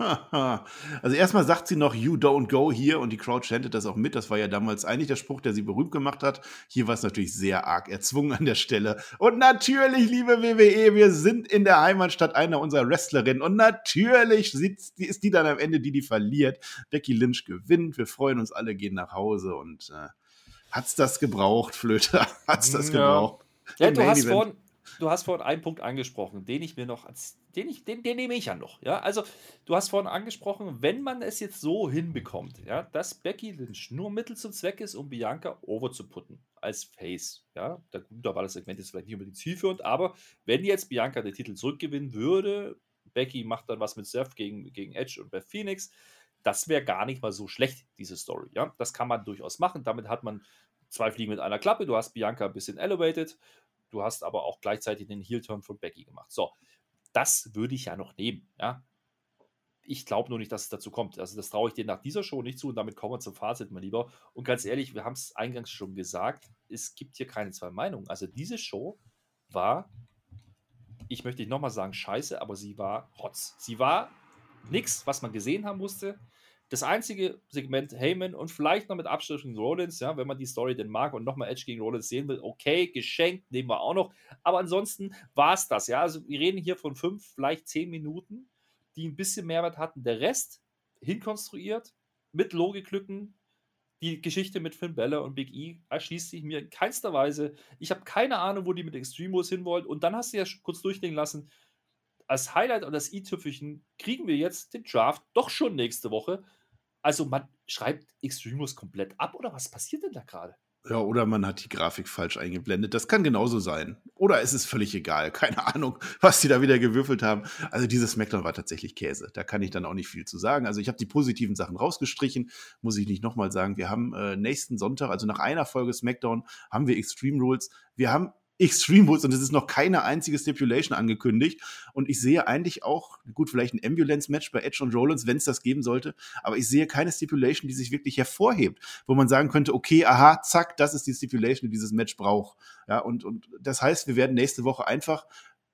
also erstmal sagt sie noch You don't go hier und die Crowd chantet das auch mit. Das war ja damals eigentlich der Spruch, der sie berühmt gemacht hat. Hier war es natürlich sehr arg erzwungen an der Stelle. Und natürlich, liebe WWE, wir sind in der Heimatstadt einer unserer Wrestlerinnen und natürlich ist die dann am Ende die, die verliert. Becky Lynch gewinnt. Wir freuen uns alle, gehen nach Hause und äh, hat's das gebraucht, Flöte? hat's das ja. gebraucht? Ja, du hast vorhin du hast vorhin einen Punkt angesprochen, den ich mir noch den ich, den, den nehme ich ja noch. Ja, also du hast vorhin angesprochen, wenn man es jetzt so hinbekommt, ja, dass Becky Lynch nur Mittel zum Zweck ist, um Bianca over zu putten als Face. Ja, da, da war das Segment jetzt vielleicht nicht unbedingt zielführend, aber wenn jetzt Bianca den Titel zurückgewinnen würde, Becky macht dann was mit Seth gegen, gegen Edge und Beth Phoenix, das wäre gar nicht mal so schlecht, diese Story. Ja, das kann man durchaus machen. Damit hat man zwei Fliegen mit einer Klappe. Du hast Bianca ein bisschen elevated Du hast aber auch gleichzeitig den Heel-Turn von Becky gemacht. So, das würde ich ja noch nehmen. Ja? Ich glaube nur nicht, dass es dazu kommt. Also, das traue ich dir nach dieser Show nicht zu und damit kommen wir zum Fazit, mein Lieber. Und ganz ehrlich, wir haben es eingangs schon gesagt, es gibt hier keine zwei Meinungen. Also, diese Show war, ich möchte nicht nochmal sagen, scheiße, aber sie war Rotz. Sie war nichts, was man gesehen haben musste. Das einzige Segment Heyman und vielleicht noch mit Abschluss gegen Rollins, ja, wenn man die Story denn mag und nochmal Edge gegen Rollins sehen will, okay, geschenkt, nehmen wir auch noch. Aber ansonsten war es das, ja. Also wir reden hier von fünf, vielleicht zehn Minuten, die ein bisschen Mehrwert hatten. Der Rest hinkonstruiert, mit Logiklücken, die Geschichte mit Finn Bella und Big E erschließt sich mir in keinster Weise. Ich habe keine Ahnung, wo die mit Extreme Rules hinwollen. Und dann hast du ja kurz durchdenken lassen, als Highlight und das i-Tüpfelchen kriegen wir jetzt den Draft doch schon nächste Woche. Also man schreibt Extreme Rules komplett ab oder was passiert denn da gerade? Ja, oder man hat die Grafik falsch eingeblendet. Das kann genauso sein. Oder es ist völlig egal. Keine Ahnung, was die da wieder gewürfelt haben. Also dieses Smackdown war tatsächlich Käse. Da kann ich dann auch nicht viel zu sagen. Also ich habe die positiven Sachen rausgestrichen. Muss ich nicht nochmal sagen. Wir haben äh, nächsten Sonntag, also nach einer Folge Smackdown, haben wir Extreme Rules. Wir haben Extreme Rules und es ist noch keine einzige Stipulation angekündigt. Und ich sehe eigentlich auch, gut, vielleicht ein Ambulance-Match bei Edge und Rollins, wenn es das geben sollte, aber ich sehe keine Stipulation, die sich wirklich hervorhebt, wo man sagen könnte, okay, aha, zack, das ist die Stipulation, die dieses Match braucht. Ja, und, und das heißt, wir werden nächste Woche einfach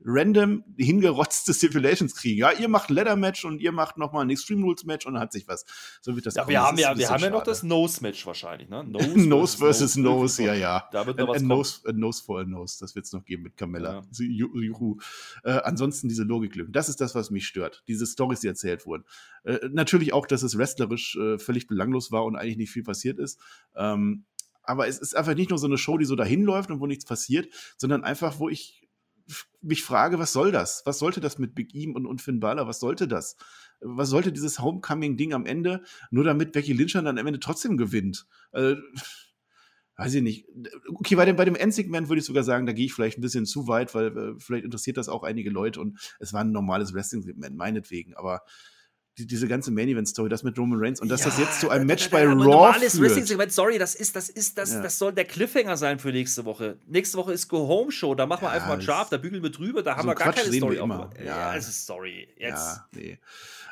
random hingerotzte Stipulations kriegen. Ja, ihr macht ein Leather Match und ihr macht nochmal ein Extreme Rules Match und dann hat sich was. So wird das Ja, wir haben ja, wir haben ja noch das Nose Match wahrscheinlich, ne? Nose, Nose versus Nose, ja, ja. Da wird noch was Nose, a Nose for a Nose, das wird es noch geben mit Carmella. Ja. Juhu. Äh, ansonsten diese Logiklücken. Das ist das, was mich stört. Diese Stories, die erzählt wurden. Äh, natürlich auch, dass es wrestlerisch äh, völlig belanglos war und eigentlich nicht viel passiert ist. Ähm, aber es ist einfach nicht nur so eine Show, die so dahin läuft und wo nichts passiert, sondern einfach, wo ich mich frage, was soll das? Was sollte das mit Big E und, und Finn Balor? Was sollte das? Was sollte dieses Homecoming-Ding am Ende, nur damit Becky Lynch dann am Ende trotzdem gewinnt? Äh, weiß ich nicht. Okay, bei dem, bei dem Endsegment würde ich sogar sagen, da gehe ich vielleicht ein bisschen zu weit, weil äh, vielleicht interessiert das auch einige Leute und es war ein normales Wrestling-Segment, meinetwegen. Aber die, diese ganze Main Event Story, das mit Roman Reigns und dass ja, das jetzt zu einem Match bei Raw normales Wrestling Segment, sorry, das ist das ist das ja. das soll der Cliffhanger sein für nächste Woche. Nächste Woche ist Go Home Show, da machen wir ja, einfach mal Draft, da bügeln wir drüber, da so haben wir gar Quatsch keine Story immer. Ja, es ist sorry. Jetzt. Nee.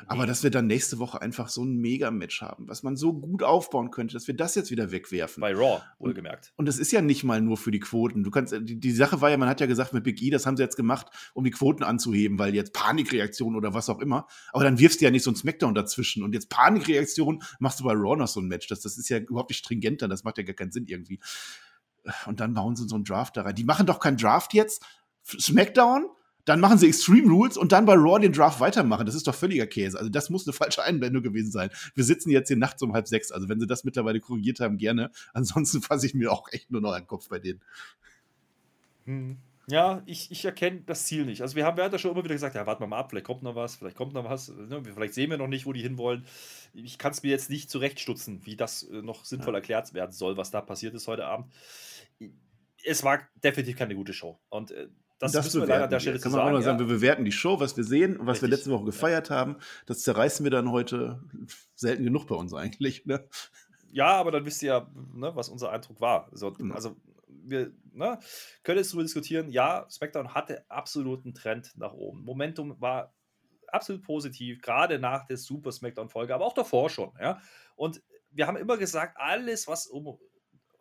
Aber dass wir dann nächste Woche einfach so ein Mega-Match haben, was man so gut aufbauen könnte, dass wir das jetzt wieder wegwerfen. Bei Raw, wohlgemerkt. Und es ist ja nicht mal nur für die Quoten. Du kannst, die, die, Sache war ja, man hat ja gesagt mit Big E, das haben sie jetzt gemacht, um die Quoten anzuheben, weil jetzt Panikreaktion oder was auch immer. Aber dann wirfst du ja nicht so ein Smackdown dazwischen. Und jetzt Panikreaktion machst du bei Raw noch so ein Match. Das, das ist ja überhaupt nicht stringenter, das macht ja gar keinen Sinn irgendwie. Und dann bauen sie so einen Draft da rein. Die machen doch keinen Draft jetzt. Smackdown, dann machen sie Extreme Rules und dann bei Raw den Draft weitermachen. Das ist doch völliger Käse. Also das muss eine falsche Einblendung gewesen sein. Wir sitzen jetzt hier nachts um halb sechs. Also wenn sie das mittlerweile korrigiert haben, gerne. Ansonsten fasse ich mir auch echt nur noch einen Kopf bei denen. Hm. Ja, ich, ich erkenne das Ziel nicht. Also wir haben, wir haben ja schon immer wieder gesagt, ja, warten wir mal ab, vielleicht kommt noch was, vielleicht kommt noch was. Ne? Vielleicht sehen wir noch nicht, wo die hinwollen. Ich kann es mir jetzt nicht zurechtstutzen, wie das äh, noch sinnvoll ja. erklärt werden soll, was da passiert ist heute Abend. Es war definitiv keine gute Show. Und äh, das, das müssen wir leider an der Stelle Kann man sagen, auch noch sagen, ja. wir bewerten die Show, was wir sehen was Richtig. wir letzte Woche gefeiert ja. haben. Das zerreißen wir dann heute selten genug bei uns eigentlich. Ne? Ja, aber dann wisst ihr ja, ne, was unser Eindruck war. Also, also wir ne, können jetzt darüber diskutieren. Ja, SmackDown hatte absoluten Trend nach oben. Momentum war absolut positiv, gerade nach der Super SmackDown-Folge, aber auch davor schon. Ja? Und wir haben immer gesagt, alles, was um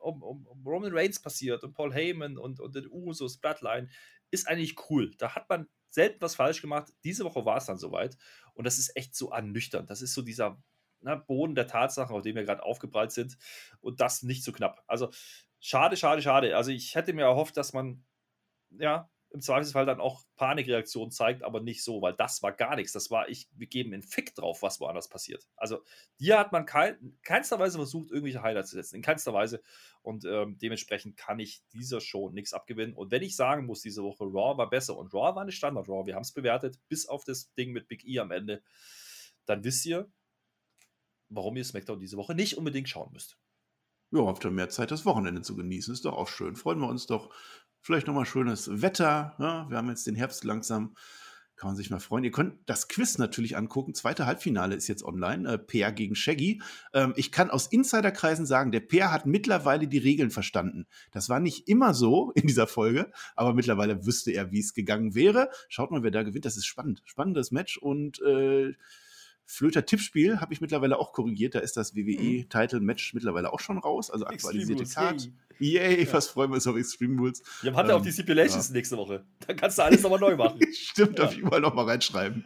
um, um, Roman Reigns passiert und Paul Heyman und, und den Usos, Bloodline, ist eigentlich cool. Da hat man selten was falsch gemacht. Diese Woche war es dann soweit. Und das ist echt so ernüchternd. Das ist so dieser na, Boden der Tatsachen, auf dem wir gerade aufgeprallt sind. Und das nicht so knapp. Also schade, schade, schade. Also ich hätte mir erhofft, dass man ja im Zweifelsfall dann auch Panikreaktionen zeigt, aber nicht so, weil das war gar nichts. Das war, ich, wir geben einen Fick drauf, was woanders passiert. Also hier hat man kein, keinster Weise versucht, irgendwelche Highlights zu setzen. In keinster Weise. Und ähm, dementsprechend kann ich dieser Show nichts abgewinnen. Und wenn ich sagen muss, diese Woche Raw war besser und Raw war eine Standard-Raw, wir haben es bewertet, bis auf das Ding mit Big E am Ende, dann wisst ihr, warum ihr SmackDown diese Woche nicht unbedingt schauen müsst. Ja, habt ihr mehr Zeit, das Wochenende zu genießen. Ist doch auch schön. Freuen wir uns doch Vielleicht nochmal schönes Wetter. Ja, wir haben jetzt den Herbst langsam. Kann man sich mal freuen. Ihr könnt das Quiz natürlich angucken. Zweite Halbfinale ist jetzt online. Äh, Peer gegen Shaggy. Ähm, ich kann aus Insiderkreisen sagen, der Peer hat mittlerweile die Regeln verstanden. Das war nicht immer so in dieser Folge, aber mittlerweile wüsste er, wie es gegangen wäre. Schaut mal, wer da gewinnt. Das ist spannend. Spannendes Match und äh, Flöter Tippspiel habe ich mittlerweile auch korrigiert. Da ist das WWE-Title-Match mittlerweile auch schon raus. Also aktualisierte Card. Yay, ja. was freuen wir uns auf Extreme Rules. Wir haben ähm, auch die Stipulations ja. nächste Woche. Da kannst du alles nochmal neu machen. Stimmt, ja. darf ich überall nochmal reinschreiben.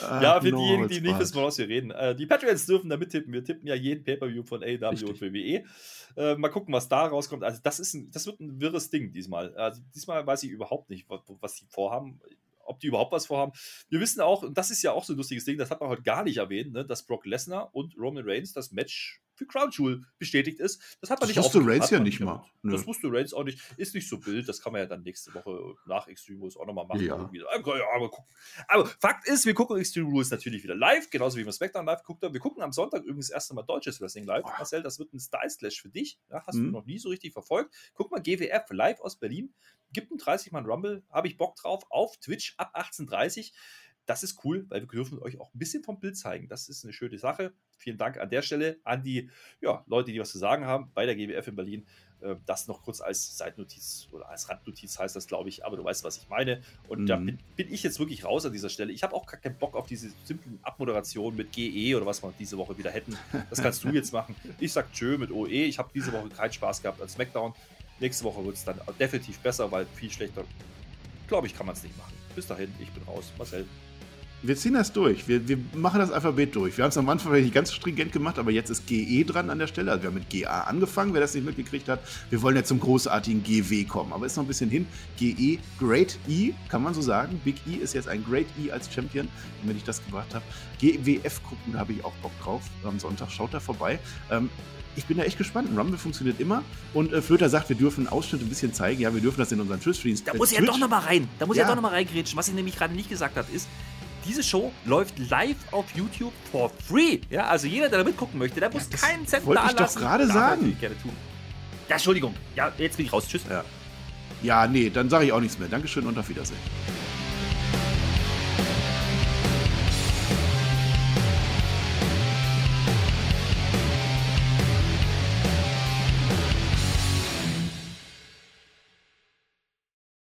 ja, für no, diejenigen, die nicht wissen, woraus wir reden. Äh, die Patreons dürfen da mittippen. Wir tippen ja jeden Pay-Per-View von AEW Richtig. und WWE. Äh, mal gucken, was da rauskommt. Also, das, ist ein, das wird ein wirres Ding diesmal. Also, diesmal weiß ich überhaupt nicht, was, was die vorhaben ob die überhaupt was vorhaben. Wir wissen auch, und das ist ja auch so ein lustiges Ding, das hat man heute gar nicht erwähnt, ne, dass Brock Lesnar und Roman Reigns das Match für Crown Jewel bestätigt ist. Das hat man das nicht wusste Reigns ja nicht mal. Das wusste Reigns auch nicht. Ist nicht so wild. Das kann man ja dann nächste Woche nach Extreme Rules auch nochmal machen. Ja. aber, gucken. aber Fakt ist, wir gucken Extreme Rules natürlich wieder live, genauso wie wir SmackDown live geguckt haben. Wir gucken am Sonntag übrigens erst einmal deutsches Wrestling live. Oh. Marcel, das wird ein Style Slash für dich. Ja, hast mhm. du noch nie so richtig verfolgt. Guck mal, GWF live aus Berlin. Gibt einen 30-Mann Rumble. Habe ich Bock drauf. Auf Twitch ab 18.30 das ist cool, weil wir dürfen euch auch ein bisschen vom Bild zeigen. Das ist eine schöne Sache. Vielen Dank an der Stelle an die ja, Leute, die was zu sagen haben bei der GWF in Berlin. Äh, das noch kurz als Seitnotiz oder als Randnotiz heißt das, glaube ich, aber du weißt, was ich meine. Und mhm. da bin, bin, ich jetzt wirklich raus an dieser Stelle. Ich habe auch gar keinen Bock auf diese simplen Abmoderationen mit GE oder was wir diese Woche wieder hätten. Das kannst du jetzt machen. Ich sag Tschö mit OE. Ich habe diese Woche keinen Spaß gehabt als SmackDown. Nächste Woche wird es dann definitiv besser, weil viel schlechter, glaube ich, kann man es nicht machen. Bis dahin, ich bin raus. Marcel. Wir ziehen das durch. Wir, wir machen das Alphabet durch. Wir haben es am Anfang nicht ganz stringent gemacht, aber jetzt ist GE dran an der Stelle. Also wir haben mit GA angefangen, wer das nicht mitgekriegt hat. Wir wollen ja zum großartigen GW kommen, aber ist noch ein bisschen hin. GE, Great E, kann man so sagen. Big E ist jetzt ein Great E als Champion, wenn ich das gebracht habe. GWF gucken, da habe ich auch Bock drauf. Am Sonntag schaut da vorbei. Ähm, ich bin da echt gespannt. Ein Rumble funktioniert immer. Und äh, Flöter sagt, wir dürfen Ausschnitte ein bisschen zeigen. Ja, wir dürfen das in unseren Twitch-Streams. Da muss äh, ja doch nochmal rein. Da muss ja, ja doch nochmal reingrätschen. Was ich nämlich gerade nicht gesagt habe, ist, diese Show läuft live auf YouTube for free. Ja, also jeder, der da mitgucken möchte, der muss ja, keinen Cent wollte da lassen. Wollte ich doch gerade sagen. Gerne tun. Ja, Entschuldigung. Ja, jetzt bin ich raus. Tschüss. Ja, ja nee, dann sage ich auch nichts mehr. Dankeschön und auf Wiedersehen.